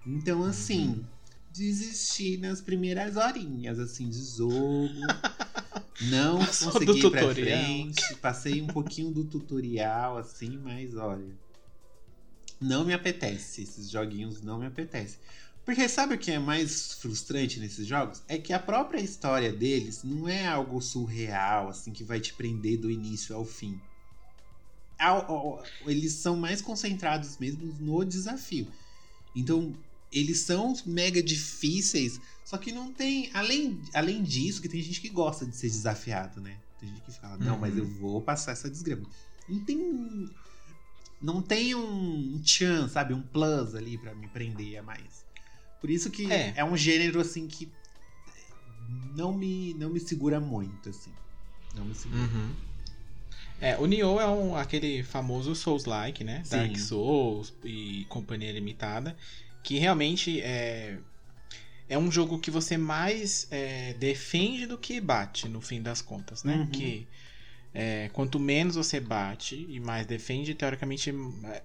A: Então, assim, desisti nas primeiras horinhas, assim, de jogo. Não
B: Passou
A: consegui ir pra frente. Passei um pouquinho do tutorial, assim, mas olha. Não me apetece. Esses joguinhos não me apetecem. Porque sabe o que é mais frustrante nesses jogos? É que a própria história deles não é algo surreal, assim, que vai te prender do início ao fim. Eles são mais concentrados mesmo no desafio. Então, eles são mega difíceis, só que não tem. Além, além disso, que tem gente que gosta de ser desafiado, né? Tem gente que fala, não,
B: Uhum.
A: mas eu vou passar essa desgrama. Não tem. Não tem um tchan, sabe? Um plus ali pra me prender a mais. Por isso que
B: É.
A: é, um gênero assim que não me, não me segura muito, assim. Não me segura.
B: Uhum. É, o Nioh é um, aquele famoso Souls-like, né?
A: Sim.
B: Dark Souls e Companhia Limitada, que realmente é, é um jogo que você mais é, defende do que bate, no fim das contas, né?
A: Uhum.
B: Que é, quanto menos você bate e mais defende, teoricamente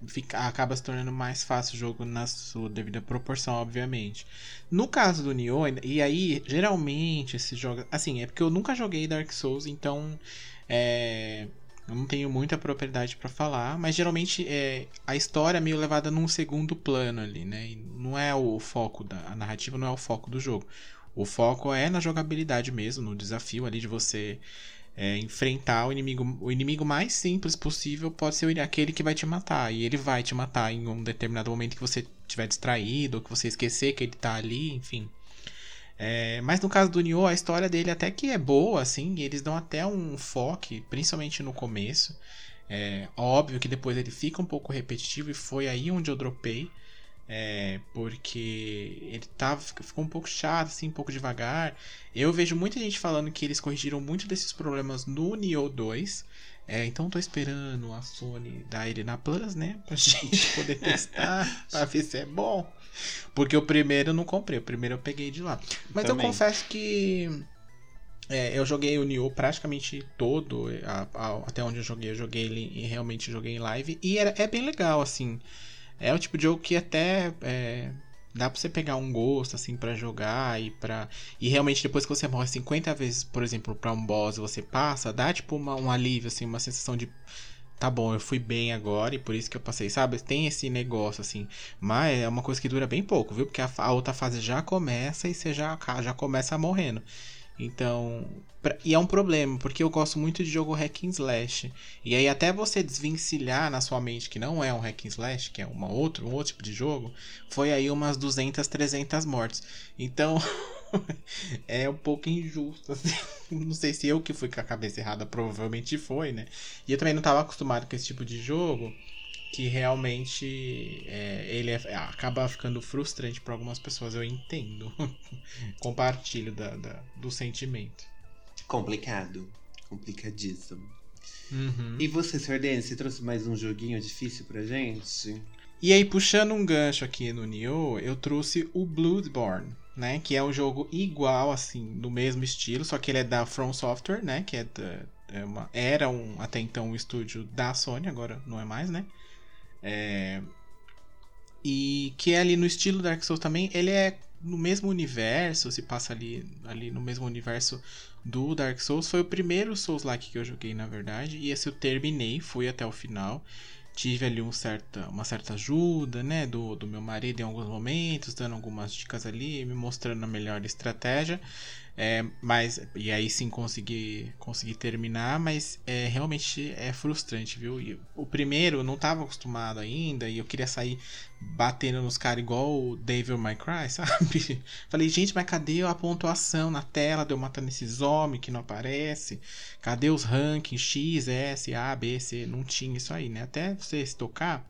B: fica, acaba se tornando mais fácil o jogo na sua devida proporção, obviamente. No caso do Nioh, e aí, geralmente, esses jogos. Assim, é porque eu nunca joguei Dark Souls, então. É, eu não tenho muita propriedade pra falar, mas geralmente é, a história é meio levada num segundo plano ali, né? E não é o foco da a narrativa, não é o foco do jogo. O foco é na jogabilidade mesmo, no desafio ali de você é, enfrentar o inimigo. O inimigo mais simples possível pode ser aquele que vai te matar. E ele vai te matar em um determinado momento que você estiver distraído, ou que você esquecer que ele tá ali, enfim. É, mas no caso do Nioh, a história dele até que é boa, assim, e eles dão até um foco, principalmente no começo. É óbvio que depois ele fica um pouco repetitivo e foi aí onde eu dropei. É, porque ele tava, ficou um pouco chato, assim, um pouco devagar. Eu vejo muita gente falando que eles corrigiram muito desses problemas no Nioh 2. É, então tô esperando a Sony dar ele na Plus, né? Pra gente poder testar, pra ver se é bom. Porque o primeiro eu não comprei, o primeiro eu peguei de lá. Mas
A: Também.
B: eu confesso que é, eu joguei o Nioh praticamente todo, a- a- até onde eu joguei, eu joguei ele e realmente joguei em live. E era, é bem legal, assim. É o tipo de jogo que até é, dá pra você pegar um gosto, assim, pra jogar e para E realmente depois que você morre 50 vezes, por exemplo, pra um boss você passa, dá tipo uma- um alívio, assim, uma sensação de. Tá bom, eu fui bem agora e por isso que eu passei, sabe? Tem esse negócio, assim. Mas é uma coisa que dura bem pouco, viu? Porque a, a outra fase já começa e você já, já começa morrendo. Então. pra- E é um problema, porque eu gosto muito de jogo hack and slash. E aí, até você desvencilhar na sua mente que não é um hack and slash, que é uma outra, um outro tipo de jogo, foi aí umas 200, 300 mortes. Então. é um pouco injusto, assim. Não sei se eu que fui com a cabeça errada, provavelmente foi, né? E eu também não estava acostumado com esse tipo de jogo que realmente é, ele é- acaba ficando frustrante para algumas pessoas, eu entendo. Compartilho da, da- do sentimento.
A: Complicado. Complicadíssimo.
B: Uhum.
A: E você, Sardene, você trouxe mais um joguinho difícil pra gente?
B: E aí, puxando um gancho aqui no Nioh, eu trouxe o Bloodborne, né? Que é um jogo igual, assim, do mesmo estilo, só que ele é da From Software, né? Que é, da- é uma, era um, até então um estúdio da Sony, agora não é mais, né? É, e que é ali no estilo Dark Souls também, ele é no mesmo universo, se passa ali, ali no mesmo universo do Dark Souls. Foi o primeiro Souls-like que eu joguei, na verdade, e esse eu terminei, fui até o final tive ali um certa, uma certa ajuda, né, do, do meu marido em alguns momentos, dando algumas dicas ali, me mostrando a melhor estratégia. É, mas e aí sim consegui consegui terminar, mas é, realmente é frustrante, viu? E o primeiro eu não estava acostumado ainda e eu queria sair batendo nos caras igual o Devil May Cry, sabe? Falei, gente, mas cadê a pontuação na tela de eu matando esses homens que não aparece? Cadê os rankings X, S, A, B, C? Não tinha isso aí, né? Até você se tocar.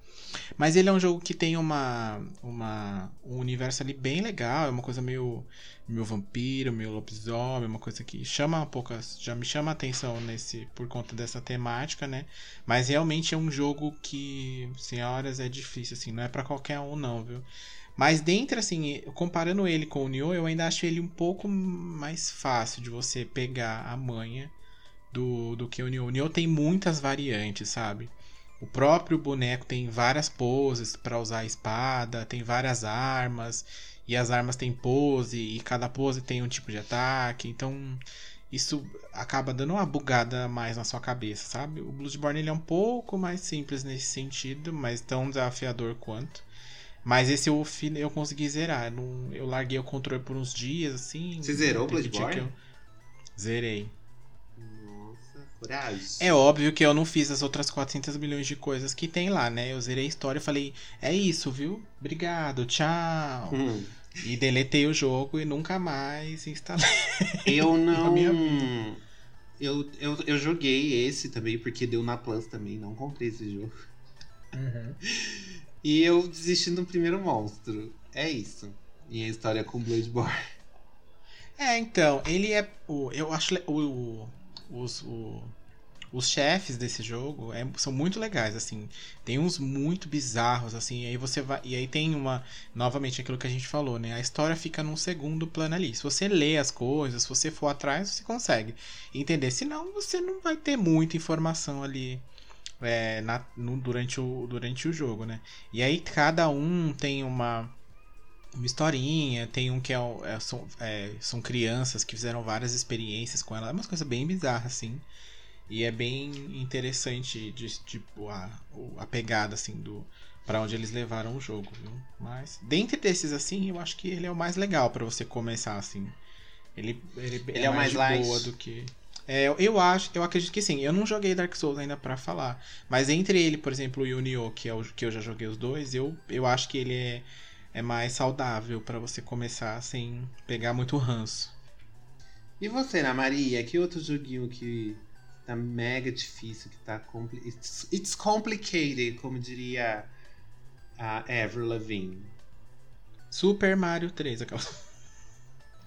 B: Mas ele é um jogo que tem uma, uma um universo ali bem legal, é uma coisa meio meio vampiro, meio lobisomem, uma coisa que chama um pouco, já me chama a atenção nesse por conta dessa temática, né? Mas realmente é um jogo que, senhoras, é difícil assim, não é para qualquer um não, viu? Mas dentro assim, comparando ele com o Nioh, eu ainda acho ele um pouco mais fácil de você pegar a manha do, do que o Nioh. O Nioh tem muitas variantes, sabe? O próprio boneco tem várias poses para usar a espada, tem várias armas, e as armas têm pose, e cada pose tem um tipo de ataque, então isso acaba dando uma bugada a mais na sua cabeça, sabe? O Bloodborne ele é um pouco mais simples nesse sentido, mas tão desafiador quanto. Mas esse eu, eu consegui zerar. Eu larguei o controle por uns dias, assim.
A: Você zerou o Bloodborne?
B: eu- Zerei. É óbvio que eu não fiz as outras 400 milhões de coisas que tem lá, né? Eu zerei a história e falei, é isso, viu? Obrigado, tchau.
A: Hum.
B: E deletei o jogo e nunca mais instalei.
A: Eu não.
B: minha
A: Eu, eu, eu joguei esse também, porque deu na Plus também, não comprei esse jogo. E eu desisti no primeiro monstro. É isso. Minha história com Bloodborne.
B: É, então, ele é. O, eu acho o, o- os, o- os chefes desse jogo é- são muito legais, assim. Tem uns muito bizarros, assim. Aí você vai. E aí tem uma. Novamente aquilo que a gente falou, né? A história fica num segundo plano ali. Se você lê as coisas, se você for atrás, você consegue entender. Senão, você não vai ter muita informação ali. é, na- no- durante, o, durante o jogo, né? E aí cada um tem uma uma historinha, tem um que é, é, são, é, são crianças que fizeram várias experiências com ela, é uma coisa bem bizarra, assim. E é bem interessante de, tipo, a, a pegada, assim, do para onde eles levaram o jogo, viu? Mas, dentre desses, assim, eu acho que ele é o mais legal para você começar, assim. Ele, ele,
A: Ele é o mais light.
B: boa do que... É, eu acho, eu acredito que sim. Eu não joguei Dark Souls ainda pra falar. Mas entre ele, por exemplo, e o Nioh, que é o que eu já joguei os dois, eu, eu acho que ele é, é mais saudável pra você começar sem pegar muito ranço.
A: E você, Ana Maria, que outro joguinho que tá mega difícil, que tá compli it's, it's complicated, como diria a Avril Lavigne.
B: Super Mario 3, aquela.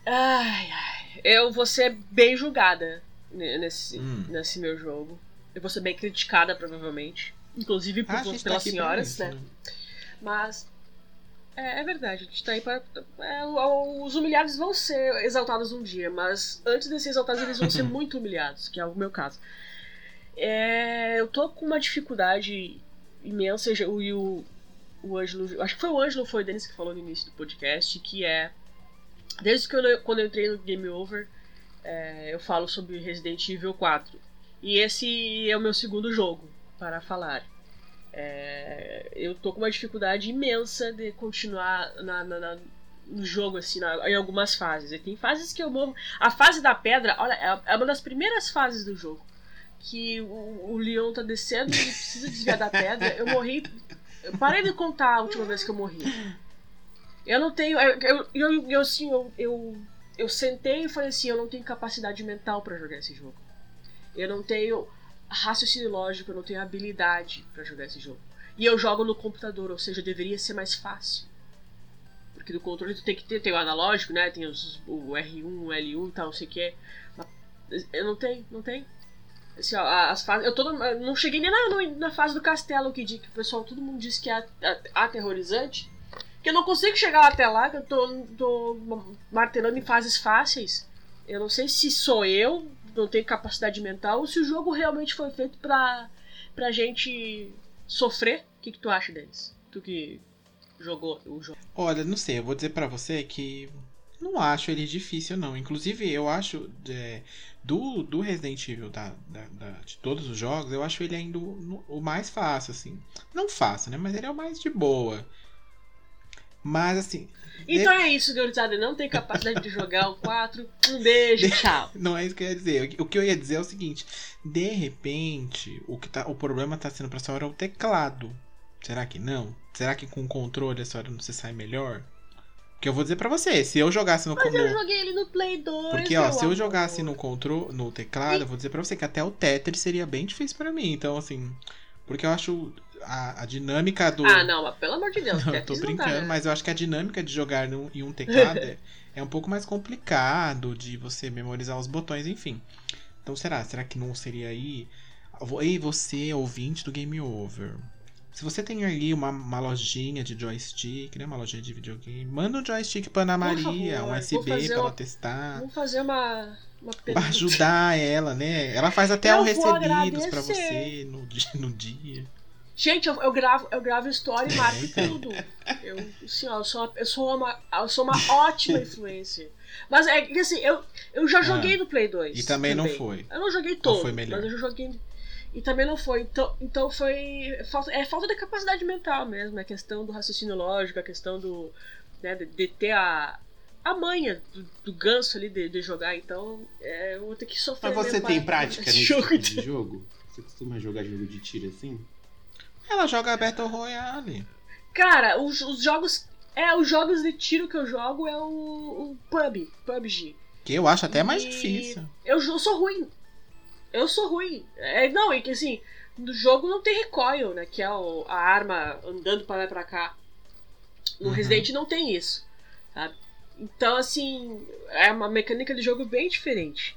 C: Ai, ai. Eu vou ser bem julgada ne- nesse,
B: Hum.
C: nesse meu jogo. Eu vou ser bem criticada, provavelmente. Inclusive por,
B: Ah, tá
C: pelas
B: pra
C: senhoras,
B: isso,
C: né? Mas. É, é verdade, a gente tá aí para. é, os humilhados vão ser exaltados um dia, mas antes de ser exaltados, eles vão ser muito humilhados, que é o meu caso. É, eu tô com uma dificuldade imensa, e o, e o, o Ângelo. Acho que foi o Ângelo, foi o Denis que falou no início do podcast, que é. Desde que eu, quando eu entrei no Game Over, é, eu falo sobre Resident Evil 4. E esse é o meu segundo jogo para falar. É, eu tô com uma dificuldade imensa de continuar na, na- na- no jogo, assim, em algumas fases. E tem fases que eu morro. A fase da pedra, olha, é- é uma das primeiras fases do jogo. Que o, o Leon tá descendo e ele precisa desviar da pedra. Eu morri. Eu parei de contar a última vez que eu morri. Eu não tenho. Eu, eu, eu, eu, assim, eu, eu, eu sentei e falei assim: eu não tenho capacidade mental pra jogar esse jogo. Eu não tenho raciocínio lógico, eu não tenho habilidade pra jogar esse jogo. E eu jogo no computador, ou seja, deveria ser mais fácil. Porque no controle tu tem que ter, tem o analógico, né? Tem os, o R1, o L1 e tal, não sei o que. Eu não tenho, não tenho. Assim, ó, as fases, eu tô não cheguei nem na, na fase do castelo que, que o pessoal, todo mundo diz que é aterrorizante. Que eu não consigo chegar até lá, que eu tô, tô martelando em fases fáceis. Eu não sei se sou eu, não tenho capacidade mental, ou se o jogo realmente foi feito pra, pra gente sofrer. O que, que tu acha deles? Tu que jogou o jogo.
B: Olha, não sei, eu vou dizer pra você que não acho ele difícil, não. Inclusive, eu acho é, do, do Resident Evil da, da- da- de todos os jogos, eu acho ele ainda o, o mais fácil, assim. Não fácil, né? Mas ele é o mais de boa. Mas assim,
C: Então é isso, gurizada. Não tem capacidade de jogar o 4. Um beijo, tchau.
B: Não é isso que eu ia dizer. O que eu ia dizer é o seguinte: de repente, o, que tá, o problema tá sendo pra senhora o teclado. Será que não? Será que com o controle a senhora não se sai melhor? Porque eu vou dizer pra você, se eu jogasse no,
C: Mas eu joguei ele no Play 2.
B: porque ó, se eu
C: amor.
B: jogasse no controle, no teclado, eu vou dizer pra você que até o Tetris seria bem difícil pra mim. Então assim, porque eu acho a, a dinâmica do
C: Ah, não, mas pelo amor de Deus,
B: não, eu tô
C: não dá,
B: brincando,
C: né?
B: mas eu acho que a dinâmica de jogar num, em um teclado é, é um pouco mais complicado de você memorizar os botões, enfim. Então será? Será que não seria aí? Ei, você, ouvinte do Game Over. Se você tem ali uma, uma lojinha de joystick, né? Uma lojinha de videogame, manda um joystick pra Ana Maria,
C: favor,
B: um USB pra ela testar.
C: Vamos fazer uma, uma
B: Pra ajudar ela, né? Ela faz até
C: Eu
B: o
C: vou
B: recebidos pra
C: agradecer.
B: você no, no dia.
C: Gente, eu, eu gravo, eu gravo story e marco tudo. Eu, assim, ó, eu sou uma, eu sou uma, eu sou uma ótima influencer. Mas é que assim, eu, eu já joguei no Play 2.
B: Ah. E também não foi.
C: Eu não joguei todo,
B: foi melhor?
C: mas eu joguei. E também não foi. Então, então foi. Falta, é falta de capacidade mental mesmo. É questão do raciocínio lógico, a questão do. Né, de, de ter a. A manha do, do ganso ali de, de jogar, então é, eu vou ter que sofrer.
A: Mas você tem prática
C: esse
A: nesse
C: jogo.
A: tipo de jogo? Você costuma jogar jogo de tiro assim?
B: Ela joga Battle Royale.
C: Cara, os, os jogos. É, os jogos de tiro que eu jogo é o, o PUB, PUBG.
B: Que eu acho até mais
C: E
B: difícil.
C: Eu, jo- sou ruim. Eu sou ruim. É, não, é que assim, no jogo não tem recoil, né? Que é o- a arma andando pra lá e pra cá. No
B: Uhum.
C: Resident não tem isso. Sabe? Então, assim, é uma mecânica de jogo bem diferente.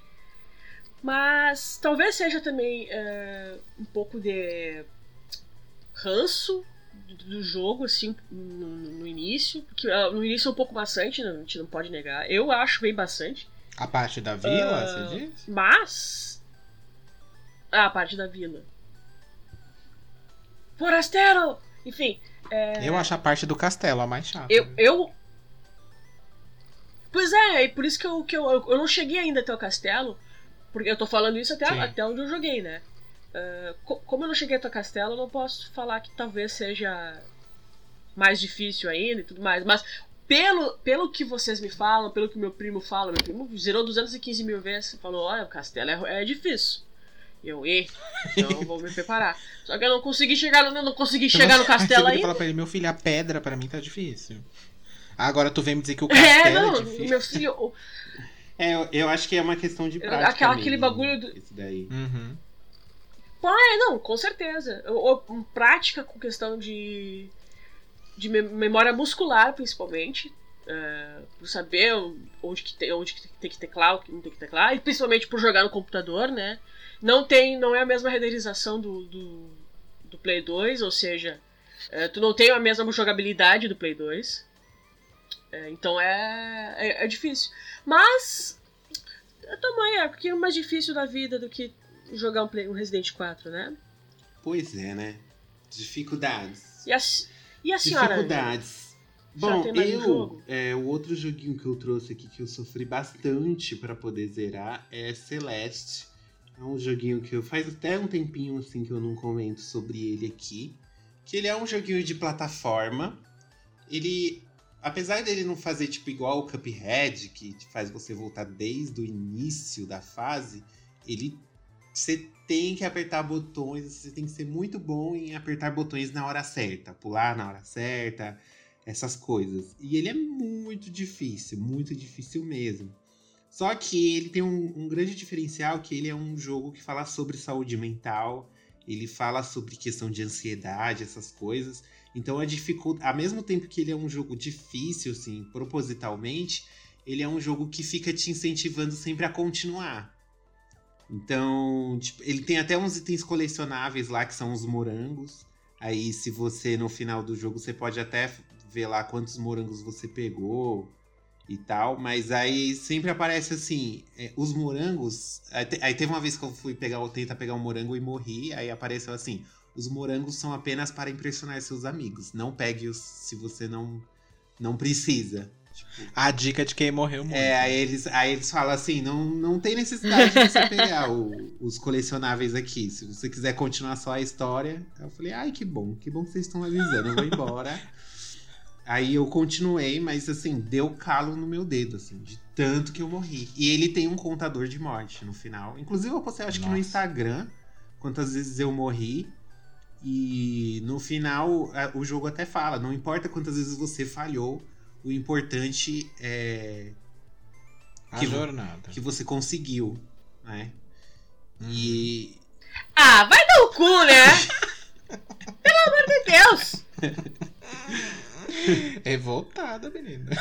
C: Mas talvez seja também é, um pouco de ranço do, jogo, assim, no, no início. Porque ah, no início é um pouco bastante, né, a gente não pode negar. Eu acho bem bastante.
B: A parte da vila,
C: Ah,
B: você diz?
C: Mas. Ah, a parte da vila. Forasteiro! Enfim,
B: Eu acho a parte do castelo a mais chata.
C: eu. eu... Pois é, e por isso que, eu, que eu, eu não cheguei ainda até o castelo. Porque eu tô falando isso até,
B: Sim.
C: até onde eu joguei, né? Ah, co- como eu não cheguei até o castelo, eu não posso falar que talvez seja mais difícil ainda e tudo mais. Mas pelo, pelo que vocês me falam, pelo que meu primo fala, meu primo zerou 215 mil vezes, falou, olha, o castelo é, é difícil. E eu, e, então eu vou me preparar. Só que eu não consegui chegar no, eu não consegui chegar no castelo
B: Aí
C: ainda.
B: fala pra ele, meu filho, a pedra pra mim tá difícil. Agora tu vem me dizer que o
C: É,
B: castelo é,
C: não,
B: difícil.
C: meu filho, o-
A: É, eu, eu acho que é uma questão de prática.
C: aquela- aquele
A: mesmo,
C: bagulho do-
A: Isso daí.
B: Uhum.
C: É, não, com certeza. Eu- eu- prática com questão de, de me- memória muscular, principalmente. Por saber onde que, tem, onde que tem que teclar, o que não tem que teclar. E principalmente por jogar no computador, né? Não tem, não é a mesma renderização do, do, do Play 2, ou seja, é, tu não tem a mesma jogabilidade do Play 2. É, então é, é, é difícil. Mas, tamanho, é porque é mais difícil da vida do que jogar um, Play, um Resident 4, né?
A: Pois é, né? Dificuldades.
C: E a, e a senhora?
A: Dificuldades. Bom,
C: um
A: eu.
C: jogo?
A: É, o outro joguinho que eu trouxe aqui que eu sofri bastante pra poder zerar é Celeste. É um joguinho que eu faz até um tempinho assim que eu não comento sobre ele aqui. Que ele é um joguinho de plataforma. Ele. Apesar dele não fazer tipo igual o Cuphead, que faz você voltar desde o início da fase, ele. Você tem que apertar botões, você tem que ser muito bom em apertar botões na hora certa, pular na hora certa, essas coisas. E ele é muito difícil, muito difícil mesmo. Só que ele tem um, um grande diferencial que ele é um jogo que fala sobre saúde mental, ele fala sobre questão de ansiedade, essas coisas. Então a dificuldade, ao mesmo tempo que ele é um jogo difícil, assim, propositalmente, ele é um jogo que fica te incentivando sempre a continuar. Então, tipo, ele tem até uns itens colecionáveis lá que são os morangos. Aí, se você no final do jogo, você pode até ver lá quantos morangos você pegou e tal. Mas aí sempre aparece assim: é, os morangos. Aí, te- aí teve uma vez que eu fui pegar, tentar pegar um morango e morri. Aí apareceu assim: os morangos são apenas para impressionar seus amigos. Não pegue-os se você não, não precisa. Tipo,
B: A dica de quem morreu muito.
A: é, aí eles, aí eles falam assim: não, não tem necessidade de você pegar o- os colecionáveis aqui. Se você quiser continuar só a história. Eu falei: ai, que bom, que bom que vocês estão avisando, eu vou embora. aí eu continuei, mas assim, deu calo no meu dedo, assim, de tanto que eu morri. E ele tem um contador de morte no final. Inclusive, eu postei, acho que no
B: Nossa.
A: Instagram, quantas vezes eu morri. E no final, o jogo até fala: não importa quantas vezes você falhou, o importante é
B: A
A: que-
B: jornada.
A: que você conseguiu, né? E
C: Ah, vai dar o cu, né? Pelo amor de Deus!
B: Revoltada, menina.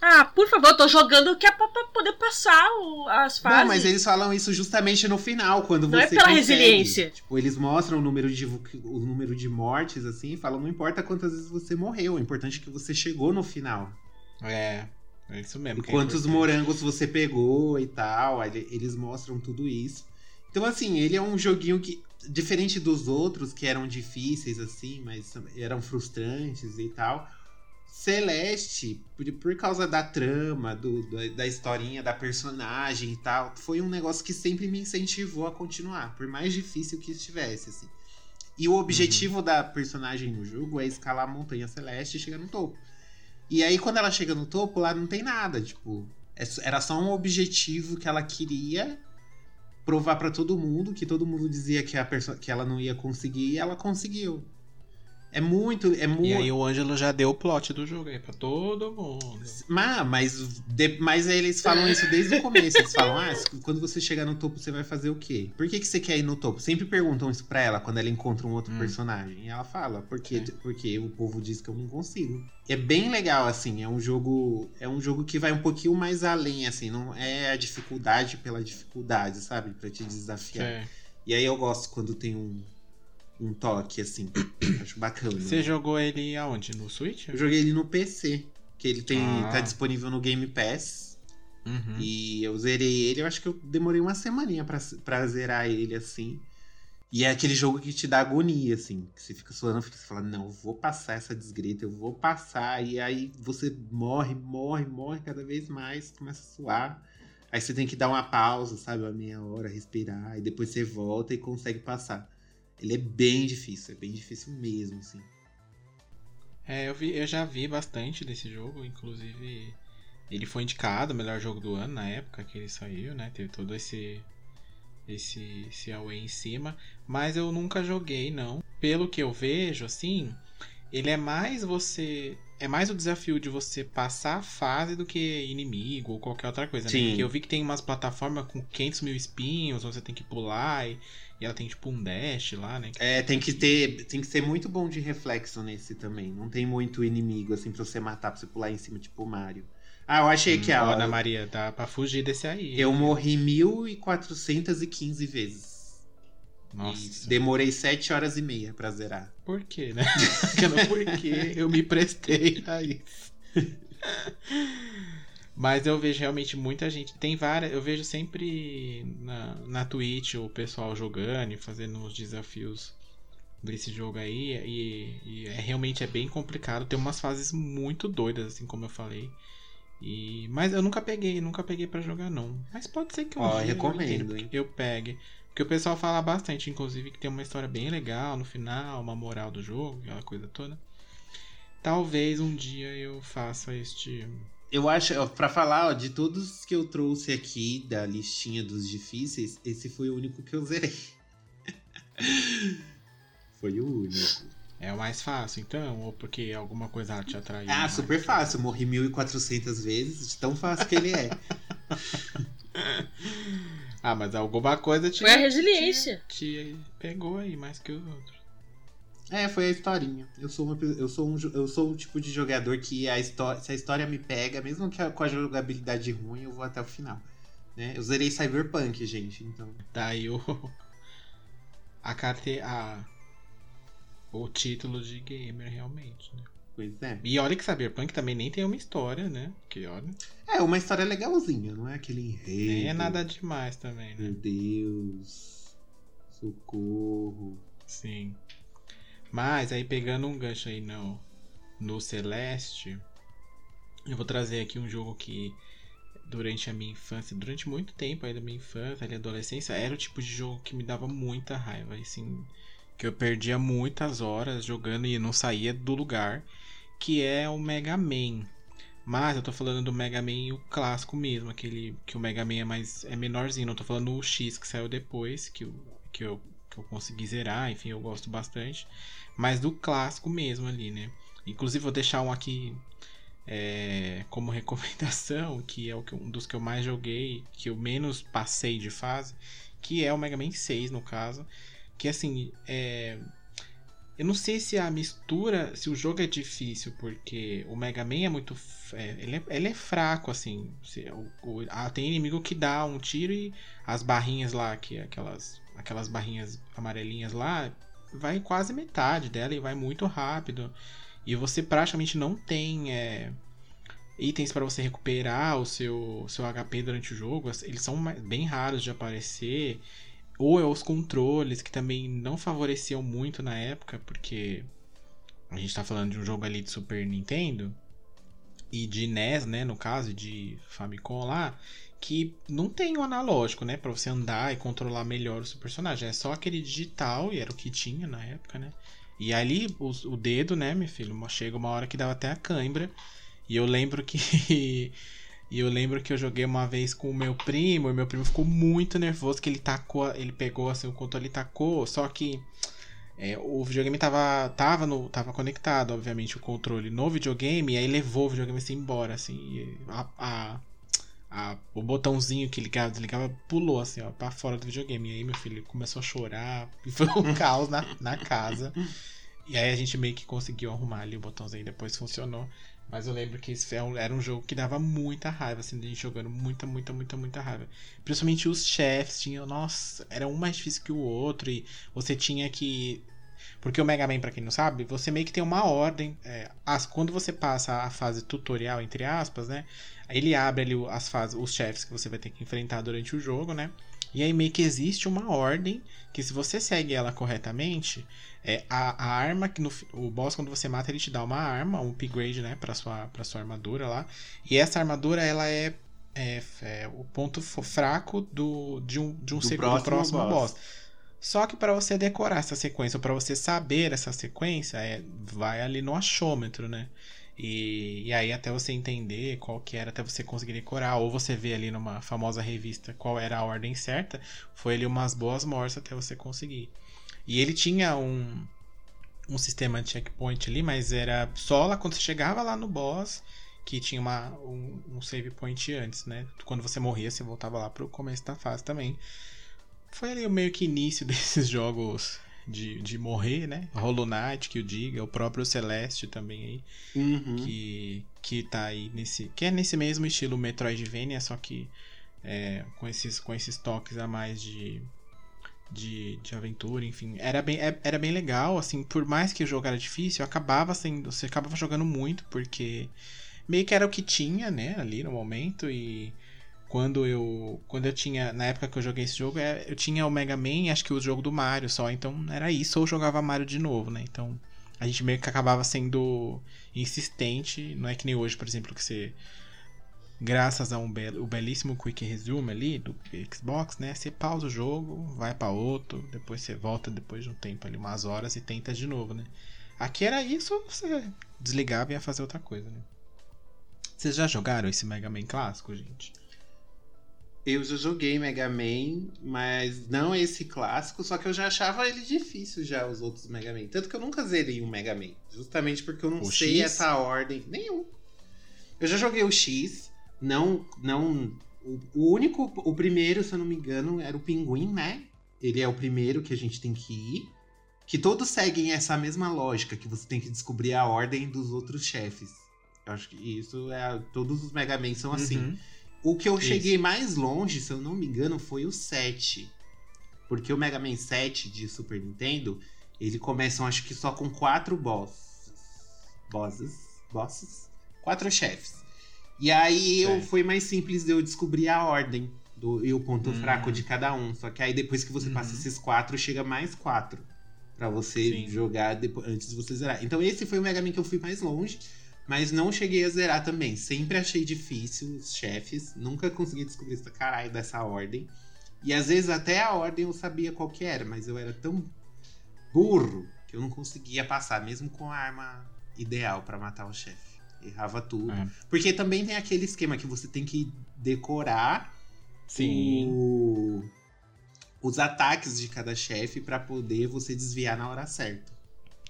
C: Ah, por favor, eu tô jogando que é pra, pra poder passar o- as fases.
A: não, mas eles falam isso justamente no final, quando
C: Não
A: você
C: é pela
A: consegue.
C: resiliência.
A: Tipo, eles mostram o número de o número de mortes assim, e falam não importa quantas vezes você morreu, o importante é que você chegou no final.
B: É, é isso mesmo.
A: E
B: que é
A: quantos
B: importante.
A: morangos você pegou e tal. aí Eles mostram tudo isso. Então, assim, ele é um joguinho que, diferente dos outros, que eram difíceis, assim, mas eram frustrantes e tal. Celeste, por, por causa da trama, do, da, da historinha, da personagem e tal, foi um negócio que sempre me incentivou a continuar, por mais difícil que estivesse, assim. E o objetivo da personagem no jogo é escalar a montanha celeste e chegar no topo. E aí, quando ela chega no topo, lá não tem nada. Tipo, é era só um objetivo que ela queria provar pra todo mundo, que todo mundo dizia que, a que ela não ia conseguir, e ela conseguiu. É muito. É
B: E
A: muito.
B: aí o Ângelo já deu o plot do jogo aí pra todo mundo.
A: Mas, mas, de- mas eles falam isso desde o começo. Eles falam, ah, quando você chegar no topo, você vai fazer o quê? Por que, que você quer ir no topo? Sempre perguntam isso pra ela quando ela encontra um outro
B: Hum.
A: personagem. E ela fala, porque,
B: Sim.
A: porque o povo diz que eu não consigo. É bem legal, assim. É um jogo. É um jogo que vai um pouquinho mais além, assim. Não é a dificuldade pela dificuldade, sabe? Pra te desafiar.
B: É.
A: E aí eu gosto quando tem um, um toque, assim. Acho bacana.
B: Você jogou ele aonde? No Switch?
A: Eu joguei ele no PC. Que ele tem.
B: Ah.
A: tá disponível no Game Pass.
B: Uhum.
A: E eu zerei ele, eu acho que eu demorei uma semaninha pra, pra zerar ele, assim. E é aquele jogo que te dá agonia, assim. Que você fica suando, você fala, não, eu vou passar essa desgreta, eu vou passar. E aí você morre, morre, morre cada vez mais, começa a suar. Aí você tem que dar uma pausa, sabe? Uma meia hora, respirar. E depois você volta e consegue passar. Ele é bem difícil, é bem difícil mesmo, assim.
B: É, eu, vi, eu já vi bastante desse jogo, inclusive ele foi indicado o melhor jogo do ano na época que ele saiu, né? Teve todo esse esse, esse away em cima, mas eu nunca joguei não. Pelo que eu vejo, assim, ele é mais você é mais o desafio de você passar a fase do que inimigo ou qualquer outra coisa, né?
A: Sim.
B: Porque eu vi que tem umas plataformas com 500 mil espinhos, você tem que pular e, e ela tem tipo um dash lá, né?
A: É, tem que ter. Tem que ser muito bom de reflexo nesse também. Não tem muito inimigo, assim, pra você matar, pra você pular em cima, tipo o Mario. Ah, eu achei que
B: Hum, ó,
A: a.
B: Ana Maria, dá pra fugir desse aí.
A: Eu
B: hein?
A: morri 1415 vezes.
B: Nossa.
A: E demorei 7 horas e meia pra zerar.
B: Por quê, né? Por que eu me prestei a isso? Mas eu vejo realmente muita gente. Tem várias. Eu vejo sempre na, na Twitch o pessoal jogando e fazendo uns desafios desse jogo aí. E, e é, realmente é bem complicado. Tem umas fases muito doidas, assim como eu falei. E, mas eu nunca peguei, nunca peguei pra jogar não. Mas pode ser que um
A: Ó,
B: dia eu
A: recomendo, hein?
B: eu pegue. Porque o pessoal fala bastante, inclusive, que tem uma história bem legal no final, uma moral do jogo, aquela coisa toda. Talvez um dia eu faça este.
A: Eu acho, ó, pra falar, ó, de todos que eu trouxe aqui da listinha dos difíceis, esse foi o único que eu zerei. foi o único.
B: É o mais fácil, então? Ou porque alguma coisa te atraiu?
A: Ah,
B: mais?
A: super fácil. Morri 1400 vezes, de tão fácil que ele é.
B: Ah, mas alguma coisa te.
C: Foi a resiliência.
B: Te, te pegou aí mais que os outros.
A: É, foi a historinha. Eu sou, uma, eu sou, um, eu sou um tipo de jogador que a história, se a história me pega, mesmo que a- com a jogabilidade ruim, eu vou até o final. Né? Eu zerei Cyberpunk, gente, então.
B: Daí o. A carte. A, o título de gamer, realmente, né?
A: Pois é.
B: E olha que Cyberpunk também nem tem uma história, né? Que olha.
A: É, uma história legalzinha, não é aquele enredo.
B: Nem é nada demais também, né?
A: Meu Deus. Socorro.
B: Sim. Mas aí pegando um gancho aí no, no Celeste, eu vou trazer aqui um jogo que durante a minha infância, durante muito tempo aí da minha infância, ali adolescência, era o tipo de jogo que me dava muita raiva, assim, que eu perdia muitas horas jogando e não saía do lugar, que é o Mega Man. Mas eu tô falando do Mega Man o clássico mesmo, aquele que o Mega Man é mais é menorzinho, não tô falando o X que saiu depois, que, que, eu, eu consegui zerar, enfim, eu gosto bastante. Mas do clássico mesmo ali, né? Inclusive vou deixar um aqui é, como recomendação, que é um dos que eu mais joguei, que eu menos passei de fase, que é o Mega Man 6, no caso. Que assim, é, eu não sei se a mistura, se o jogo é difícil, porque o Mega Man é muito. é, ele, é, ele é fraco, assim. Se- o- o- ah, tem inimigo que dá um tiro e as barrinhas lá, que é aquelas, aquelas barrinhas amarelinhas lá, vai quase metade dela e vai muito rápido. E você praticamente não tem é, itens para você recuperar o seu, seu HP durante o jogo. Eles são bem raros de aparecer. Ou é os controles, que também não favoreciam muito na época, porque a gente tá falando de um jogo ali de Super Nintendo e de NES, né, no caso, de Famicom lá, que não tem o analógico, né, Pra você andar e controlar melhor o seu personagem. É só aquele digital, e era o que tinha na época, né? E ali, o, o dedo, né, meu filho, chega uma hora que dava até a cãibra. E eu lembro que. e eu lembro que eu joguei uma vez com o meu primo, e meu primo ficou muito nervoso que ele tacou, ele pegou assim o controle e tacou, só que é, o videogame tava, tava, no, tava conectado, obviamente, o controle no videogame, e aí levou o videogame assim embora, assim, a, a- a- o botãozinho que ligava, desligava, pulou assim, ó, pra fora do videogame. E aí meu filho começou a chorar, e foi um caos na, na casa. E aí a gente meio que conseguiu arrumar ali o botãozinho, depois funcionou. Mas eu lembro que esse era um- jogo que dava muita raiva, assim, de gente jogando muita, muita, muita, muita raiva. Principalmente os chefes tinham, nossa, era um mais difícil que o outro e você tinha que. Porque o Mega Man, pra quem não sabe, você meio que tem uma ordem. é, as, quando você passa a fase tutorial, entre aspas, né? Ele abre ali as fases, os chefes que você vai ter que enfrentar durante o jogo, né? E aí meio que existe uma ordem que se você segue ela corretamente, é, a, a arma que no, o boss quando você mata ele te dá uma arma, um upgrade, né, para sua para sua armadura lá. E essa armadura ela é, é, é o ponto fraco do de um de um
A: Do
B: segundo
A: próximo
B: próximo
A: boss.
B: boss. Só que para você decorar essa sequência, ou para você saber essa sequência, é, vai ali no achômetro, né? E, e aí até você entender qual que era, até você conseguir decorar, ou você vê ali numa famosa revista qual era a ordem certa, foi ali umas boas mortes até você conseguir. E ele tinha um, um sistema de checkpoint ali, mas era só lá quando você chegava lá no boss, que tinha uma, um, um save point antes, né? Quando você morria, você voltava lá pro começo da fase também. Foi ali o meio que início desses jogos de, de morrer, né? Hollow Knight, que o diga, o próprio Celeste também aí,
A: Uhum.
B: que, que tá aí nesse. Que é nesse mesmo estilo Metroidvania, só que é, com, esses, com esses toques a mais de, de, de aventura, enfim. Era bem, é- era bem legal, assim, por mais que o jogo era difícil, acabava sendo. Você acabava jogando muito, porque meio que era o que tinha, né, ali no momento, e quando eu quando eu tinha na época que eu joguei esse jogo é, eu tinha o Mega Man acho que o jogo do Mario só então era isso ou jogava Mario de novo né? Então a gente meio que acabava sendo insistente não é que nem hoje por exemplo que você graças a um belo, o belíssimo quick resume ali do Xbox né você pausa o jogo vai pra outro depois você volta depois de um tempo ali umas horas e tenta de novo né? Aqui era isso você desligava e ia fazer outra coisa né? Vocês já jogaram esse Mega Man clássico gente
A: Eu já joguei Mega Man, mas não esse clássico, só que eu já achava ele difícil já, os outros Mega Man. Tanto que eu nunca zerei um Mega Man, justamente porque eu não
B: O
A: sei
B: X?
A: essa ordem. Nenhum. Eu já joguei o X, não. não o, único, o primeiro, se eu não me engano, era o Pinguim, né? Ele é o primeiro que a gente tem que ir. Que todos seguem essa mesma lógica, que você tem que descobrir a ordem dos outros chefes. Eu acho que isso é. Todos os Mega Man são assim.
B: Uhum.
A: O que eu
B: Isso.
A: cheguei mais longe, se eu não me engano, foi o 7. Porque o Mega Man 7 de Super Nintendo, ele começam acho que só com quatro bosses. Bosses? Bosses? Quatro chefes. E aí eu, foi mais simples de eu descobrir a ordem do, e o ponto
B: Hum.
A: fraco de cada um. Só que aí depois que você passa
B: Uhum.
A: esses quatro, chega mais quatro. Pra você
B: Sim.
A: jogar depois, antes de você zerar. Então esse foi o Mega Man que eu fui mais longe. Mas não cheguei a zerar também. Sempre achei difícil os chefes. Nunca consegui descobrir essa caralho dessa ordem. E às vezes até a ordem eu sabia qual que era, mas eu era tão burro que eu não conseguia passar, mesmo com a arma ideal pra matar o chefe. Errava tudo.
B: É.
A: Porque também tem aquele esquema que você tem que decorar
B: Sim.
A: o- os ataques de cada chefe pra poder você desviar na hora certa.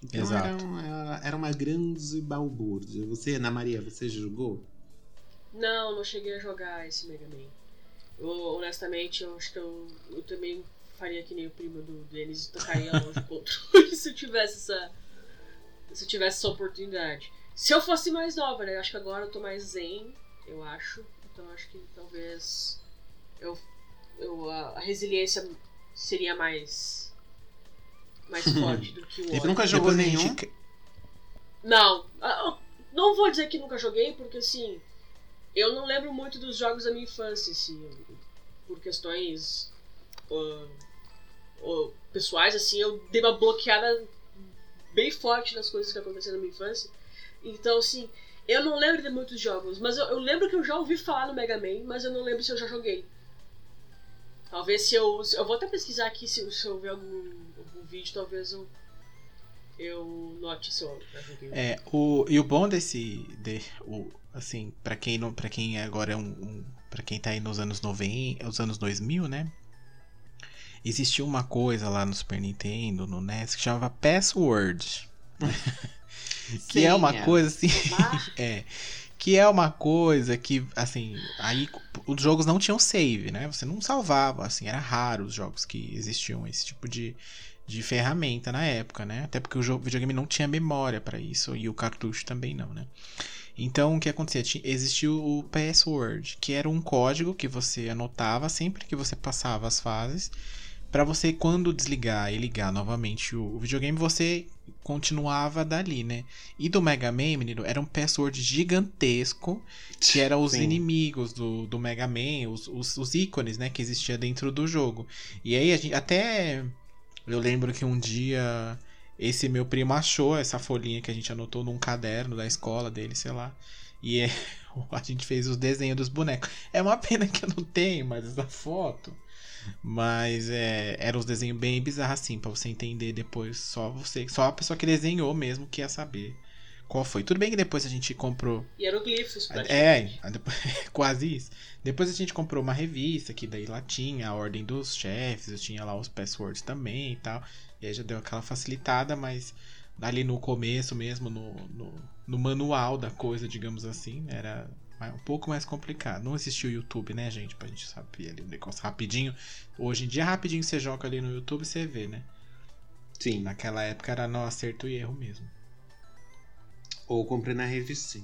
A: Então
B: Exato.
A: Era, uma, era uma grande balbúrdia. Você, Ana Maria, você jogou?
C: Não, não cheguei a jogar esse Mega Man. Eu, honestamente, eu acho que eu, eu também faria que nem o primo do Denis e tocaria longe o controle se eu tivesse essa. Se eu tivesse essa oportunidade. Se eu fosse mais nova, né? Eu acho que agora eu tô mais zen, eu acho. Então eu acho que talvez eu, eu a, a resiliência seria mais mais forte do que o
A: Ele
C: ódio.
A: nunca jogou
B: Depois
A: nenhum?
B: gente-
C: Não, ah, não vou dizer que nunca joguei, porque assim, eu não lembro muito dos jogos da minha infância, assim, por questões ah, ah, pessoais, assim, eu dei uma bloqueada bem forte nas coisas que aconteceram na minha infância. Então, assim, eu não lembro de muitos jogos, mas eu, eu lembro que eu já ouvi falar no Mega Man, mas eu não lembro se eu já joguei. Talvez se eu. se- eu vou até pesquisar aqui se, se eu ver algum, algum vídeo, talvez eu. Eu note se eu já joguei.
B: É, o, e o bom desse. De, o, assim, pra quem, não, pra quem agora é um. um para quem tá aí nos anos 90, os anos 2000, né? Existia uma coisa lá no Super Nintendo, no NES, que chamava Password. que é uma
A: Senha.
B: coisa assim. É. Que é uma coisa que, assim, aí os jogos não tinham save, né? Você não salvava, assim, era raro os jogos que existiam esse tipo de, de ferramenta na época, né? Até porque o jogo, videogame não tinha memória pra isso e o cartucho também não, né? Então, o que acontecia? Ti- Existiu o password, que era um código que você anotava sempre que você passava as fases, Pra você, quando desligar e ligar novamente o, videogame, você continuava dali, né? E do Mega Man, menino, era um password gigantesco, que era os
A: Sim.
B: inimigos do, do Mega Man, os, os, os ícones, né, que existia dentro do jogo. E aí, a gente, até eu lembro que um dia esse meu primo achou essa folhinha que a gente anotou num caderno da escola dele, sei lá. E é, A gente fez os desenhos dos bonecos. É uma pena que eu não tenho mais essa foto. Mas é, eram os desenhos bem bizarros assim, pra você entender depois. Só você, só a pessoa que desenhou mesmo que ia saber qual foi. Tudo bem que depois a gente comprou.
C: Hieroglifos,
B: É, quase isso. Depois a gente comprou uma revista que daí lá tinha a ordem dos chefes, tinha lá os passwords também e tal. E aí já deu aquela facilitada, mas ali no começo mesmo, no, no, no manual da coisa, digamos assim, era um pouco mais complicado. Não existia o YouTube, né, gente? Pra gente saber ali o negócio rapidinho. Hoje em dia, rapidinho você joga ali no YouTube e você vê, né?
A: Sim.
B: Naquela época era no acerto e erro mesmo.
A: Ou comprei na revista.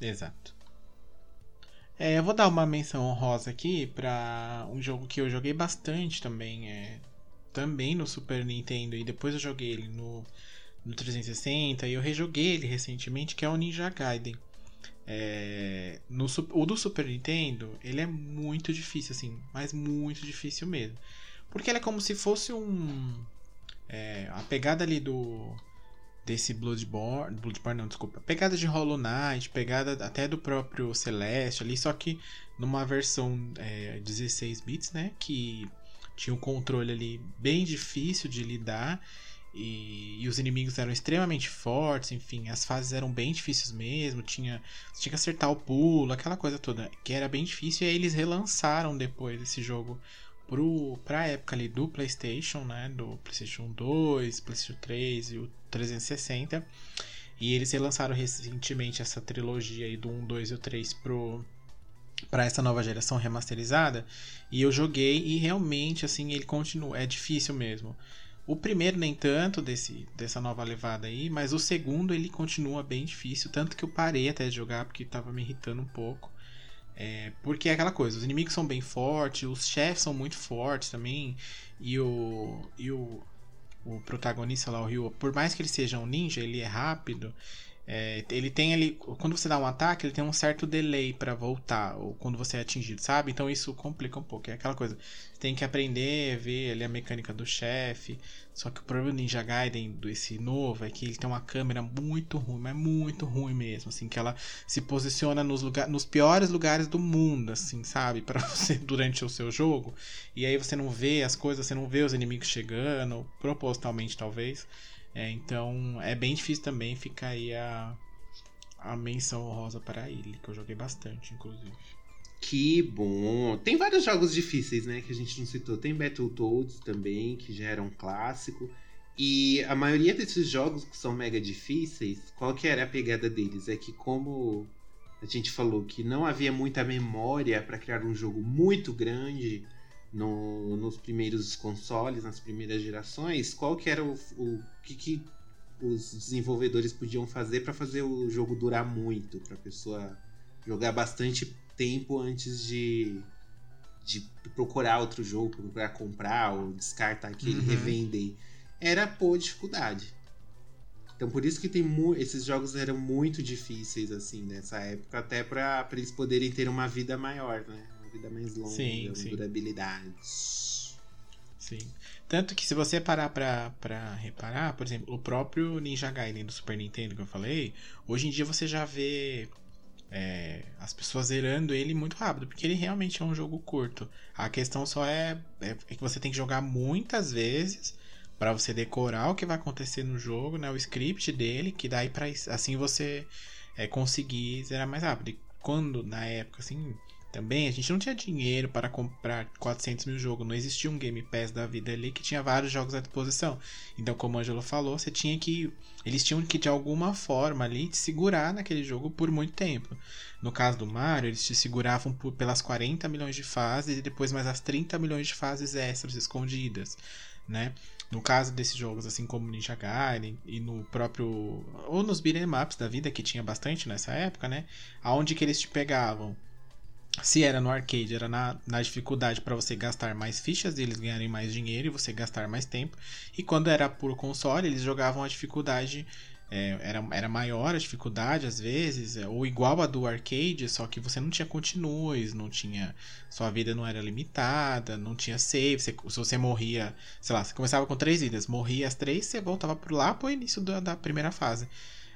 B: Exato. É, eu vou dar uma menção honrosa aqui para um jogo que eu joguei bastante também. É, também no Super Nintendo. E depois eu joguei ele no, no 360. E eu rejoguei ele recentemente, que é o Ninja Gaiden. É, no, o do Super Nintendo, ele é muito difícil, assim. Mas muito difícil mesmo. Porque ele é como se fosse um. É, a pegada ali do desse Bloodborne, Bloodborne não, desculpa, pegada de Hollow Knight, pegada até do próprio Celeste ali, só que numa versão é, 16 bits, né, que tinha um controle ali bem difícil de lidar e, e, os inimigos eram extremamente fortes, enfim, as fases eram bem difíceis mesmo, tinha, tinha que acertar o pulo, aquela coisa toda, que era bem difícil, e aí eles relançaram depois esse jogo pro, pra época ali do PlayStation, né? Do PlayStation 2, PlayStation 3 e o 360. E eles relançaram recentemente essa trilogia aí do 1, 2 e o 3 pro para essa nova geração remasterizada e eu joguei e realmente assim ele continua é difícil mesmo o primeiro nem tanto desse dessa nova levada aí mas o segundo ele continua bem difícil tanto que eu parei até de jogar porque estava me irritando um pouco é, porque é aquela coisa, os inimigos são bem fortes, os chefes são muito fortes também, e o, e o, o protagonista lá, o Ryu, por mais que ele seja um ninja, ele é rápido, é, ele tem ali. Quando você dá um ataque, ele tem um certo delay para voltar, ou quando você é atingido, sabe? Então isso complica um pouco. É aquela coisa. Você tem que aprender, ver ali a mecânica do chefe. Só que o problema do Ninja Gaiden, desse novo, é que ele tem uma câmera muito ruim, mas muito ruim mesmo. Assim, que ela se posiciona nos, lugar, nos piores lugares do mundo, assim, sabe? para você durante o seu jogo. E aí você não vê as coisas, você não vê os inimigos chegando, propositalmente talvez. É, então é bem difícil também ficar aí a, a menção honrosa para ele, que eu joguei bastante, inclusive.
A: Que bom! Tem vários jogos difíceis, né, que a gente não citou. Tem Battletoads também, que já era um clássico. E a maioria desses jogos que são mega difíceis, qual que era a pegada deles? É que como a gente falou que não havia muita memória para criar um jogo muito grande, no, nos primeiros consoles, nas primeiras gerações, qual que era o, o que, que os desenvolvedores podiam fazer para fazer o jogo durar muito, para a pessoa jogar bastante tempo antes de, de procurar outro jogo, procurar comprar ou descartar aquele, uhum. revender. Era por dificuldade. Então por isso que tem esses jogos eram muito difíceis assim nessa época, até para eles poderem ter uma vida maior, né? Vida mais longa, sim, sim. durabilidade.
B: Sim. Tanto que se você parar pra, pra reparar, por exemplo, o próprio Ninja Gaiden do Super Nintendo que eu falei, hoje em dia você já vê é, as pessoas zerando ele muito rápido, porque ele realmente é um jogo curto. A questão só é, é, é que você tem que jogar muitas vezes para você decorar o que vai acontecer no jogo, né, o script dele, que daí para assim você é, conseguir zerar mais rápido. E quando na época assim, também a gente não tinha dinheiro para comprar 400 mil jogos, não existia um Game Pass da vida ali que tinha vários jogos à disposição. Então, como o Angelo falou, você tinha que. Eles tinham que de alguma forma ali te segurar naquele jogo por muito tempo. No caso do Mario, eles te seguravam por, pelas 40 milhões de fases e depois mais as 30 milhões de fases extras escondidas, né? No caso desses jogos, assim como Ninja Gaiden e no próprio. ou nos beat'em ups da vida, que tinha bastante nessa época, né? Aonde que eles te pegavam? Se era no arcade, era na, na dificuldade para você gastar mais fichas e eles ganharem mais dinheiro e você gastar mais tempo. E quando era por console, eles jogavam a dificuldade. É, era, era maior a dificuldade às vezes, é, ou igual a do arcade, só que você não tinha continues, não tinha. Sua vida não era limitada, não tinha save. Você, se você morria, sei lá, você começava com três vidas, morria as três, você voltava por lá pro início da, da primeira fase.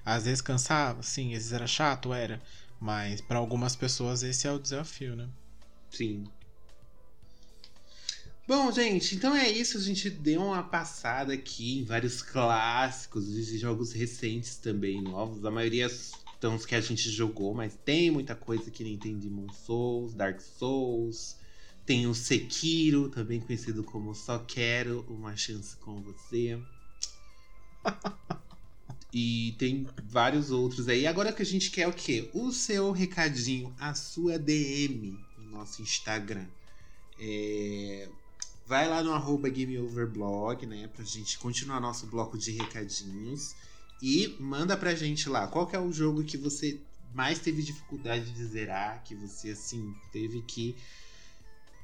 B: Às vezes cansava, sim, às vezes era chato, era. Mas para algumas pessoas esse é o desafio, né?
A: Sim. Bom, gente, então é isso. A gente deu uma passada aqui em vários clássicos de jogos recentes também, novos. A maioria são os que a gente jogou, mas tem muita coisa que nem tem Demon Souls, Dark Souls. Tem o Sekiro, também conhecido como Só Quero Uma Chance com Você. E tem vários outros aí. Agora que a gente quer o quê? O seu recadinho, a sua DM no nosso Instagram. É... Vai lá no arroba GameOverblog, né? Pra gente continuar nosso bloco de recadinhos. E manda pra gente lá qual é o jogo que você mais teve dificuldade de zerar, que você, assim, teve que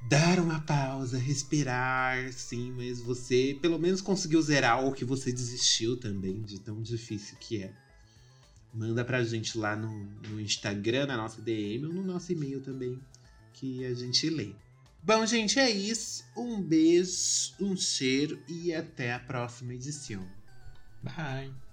A: dar uma pausa, respirar, sim, mas você pelo menos conseguiu zerar ou que você desistiu também de tão difícil que é. Manda pra gente lá no, no Instagram, na nossa DM ou no nosso e-mail também, que a gente lê. Bom, gente, é isso. Um beijo, um cheiro e até a próxima edição.
B: Bye.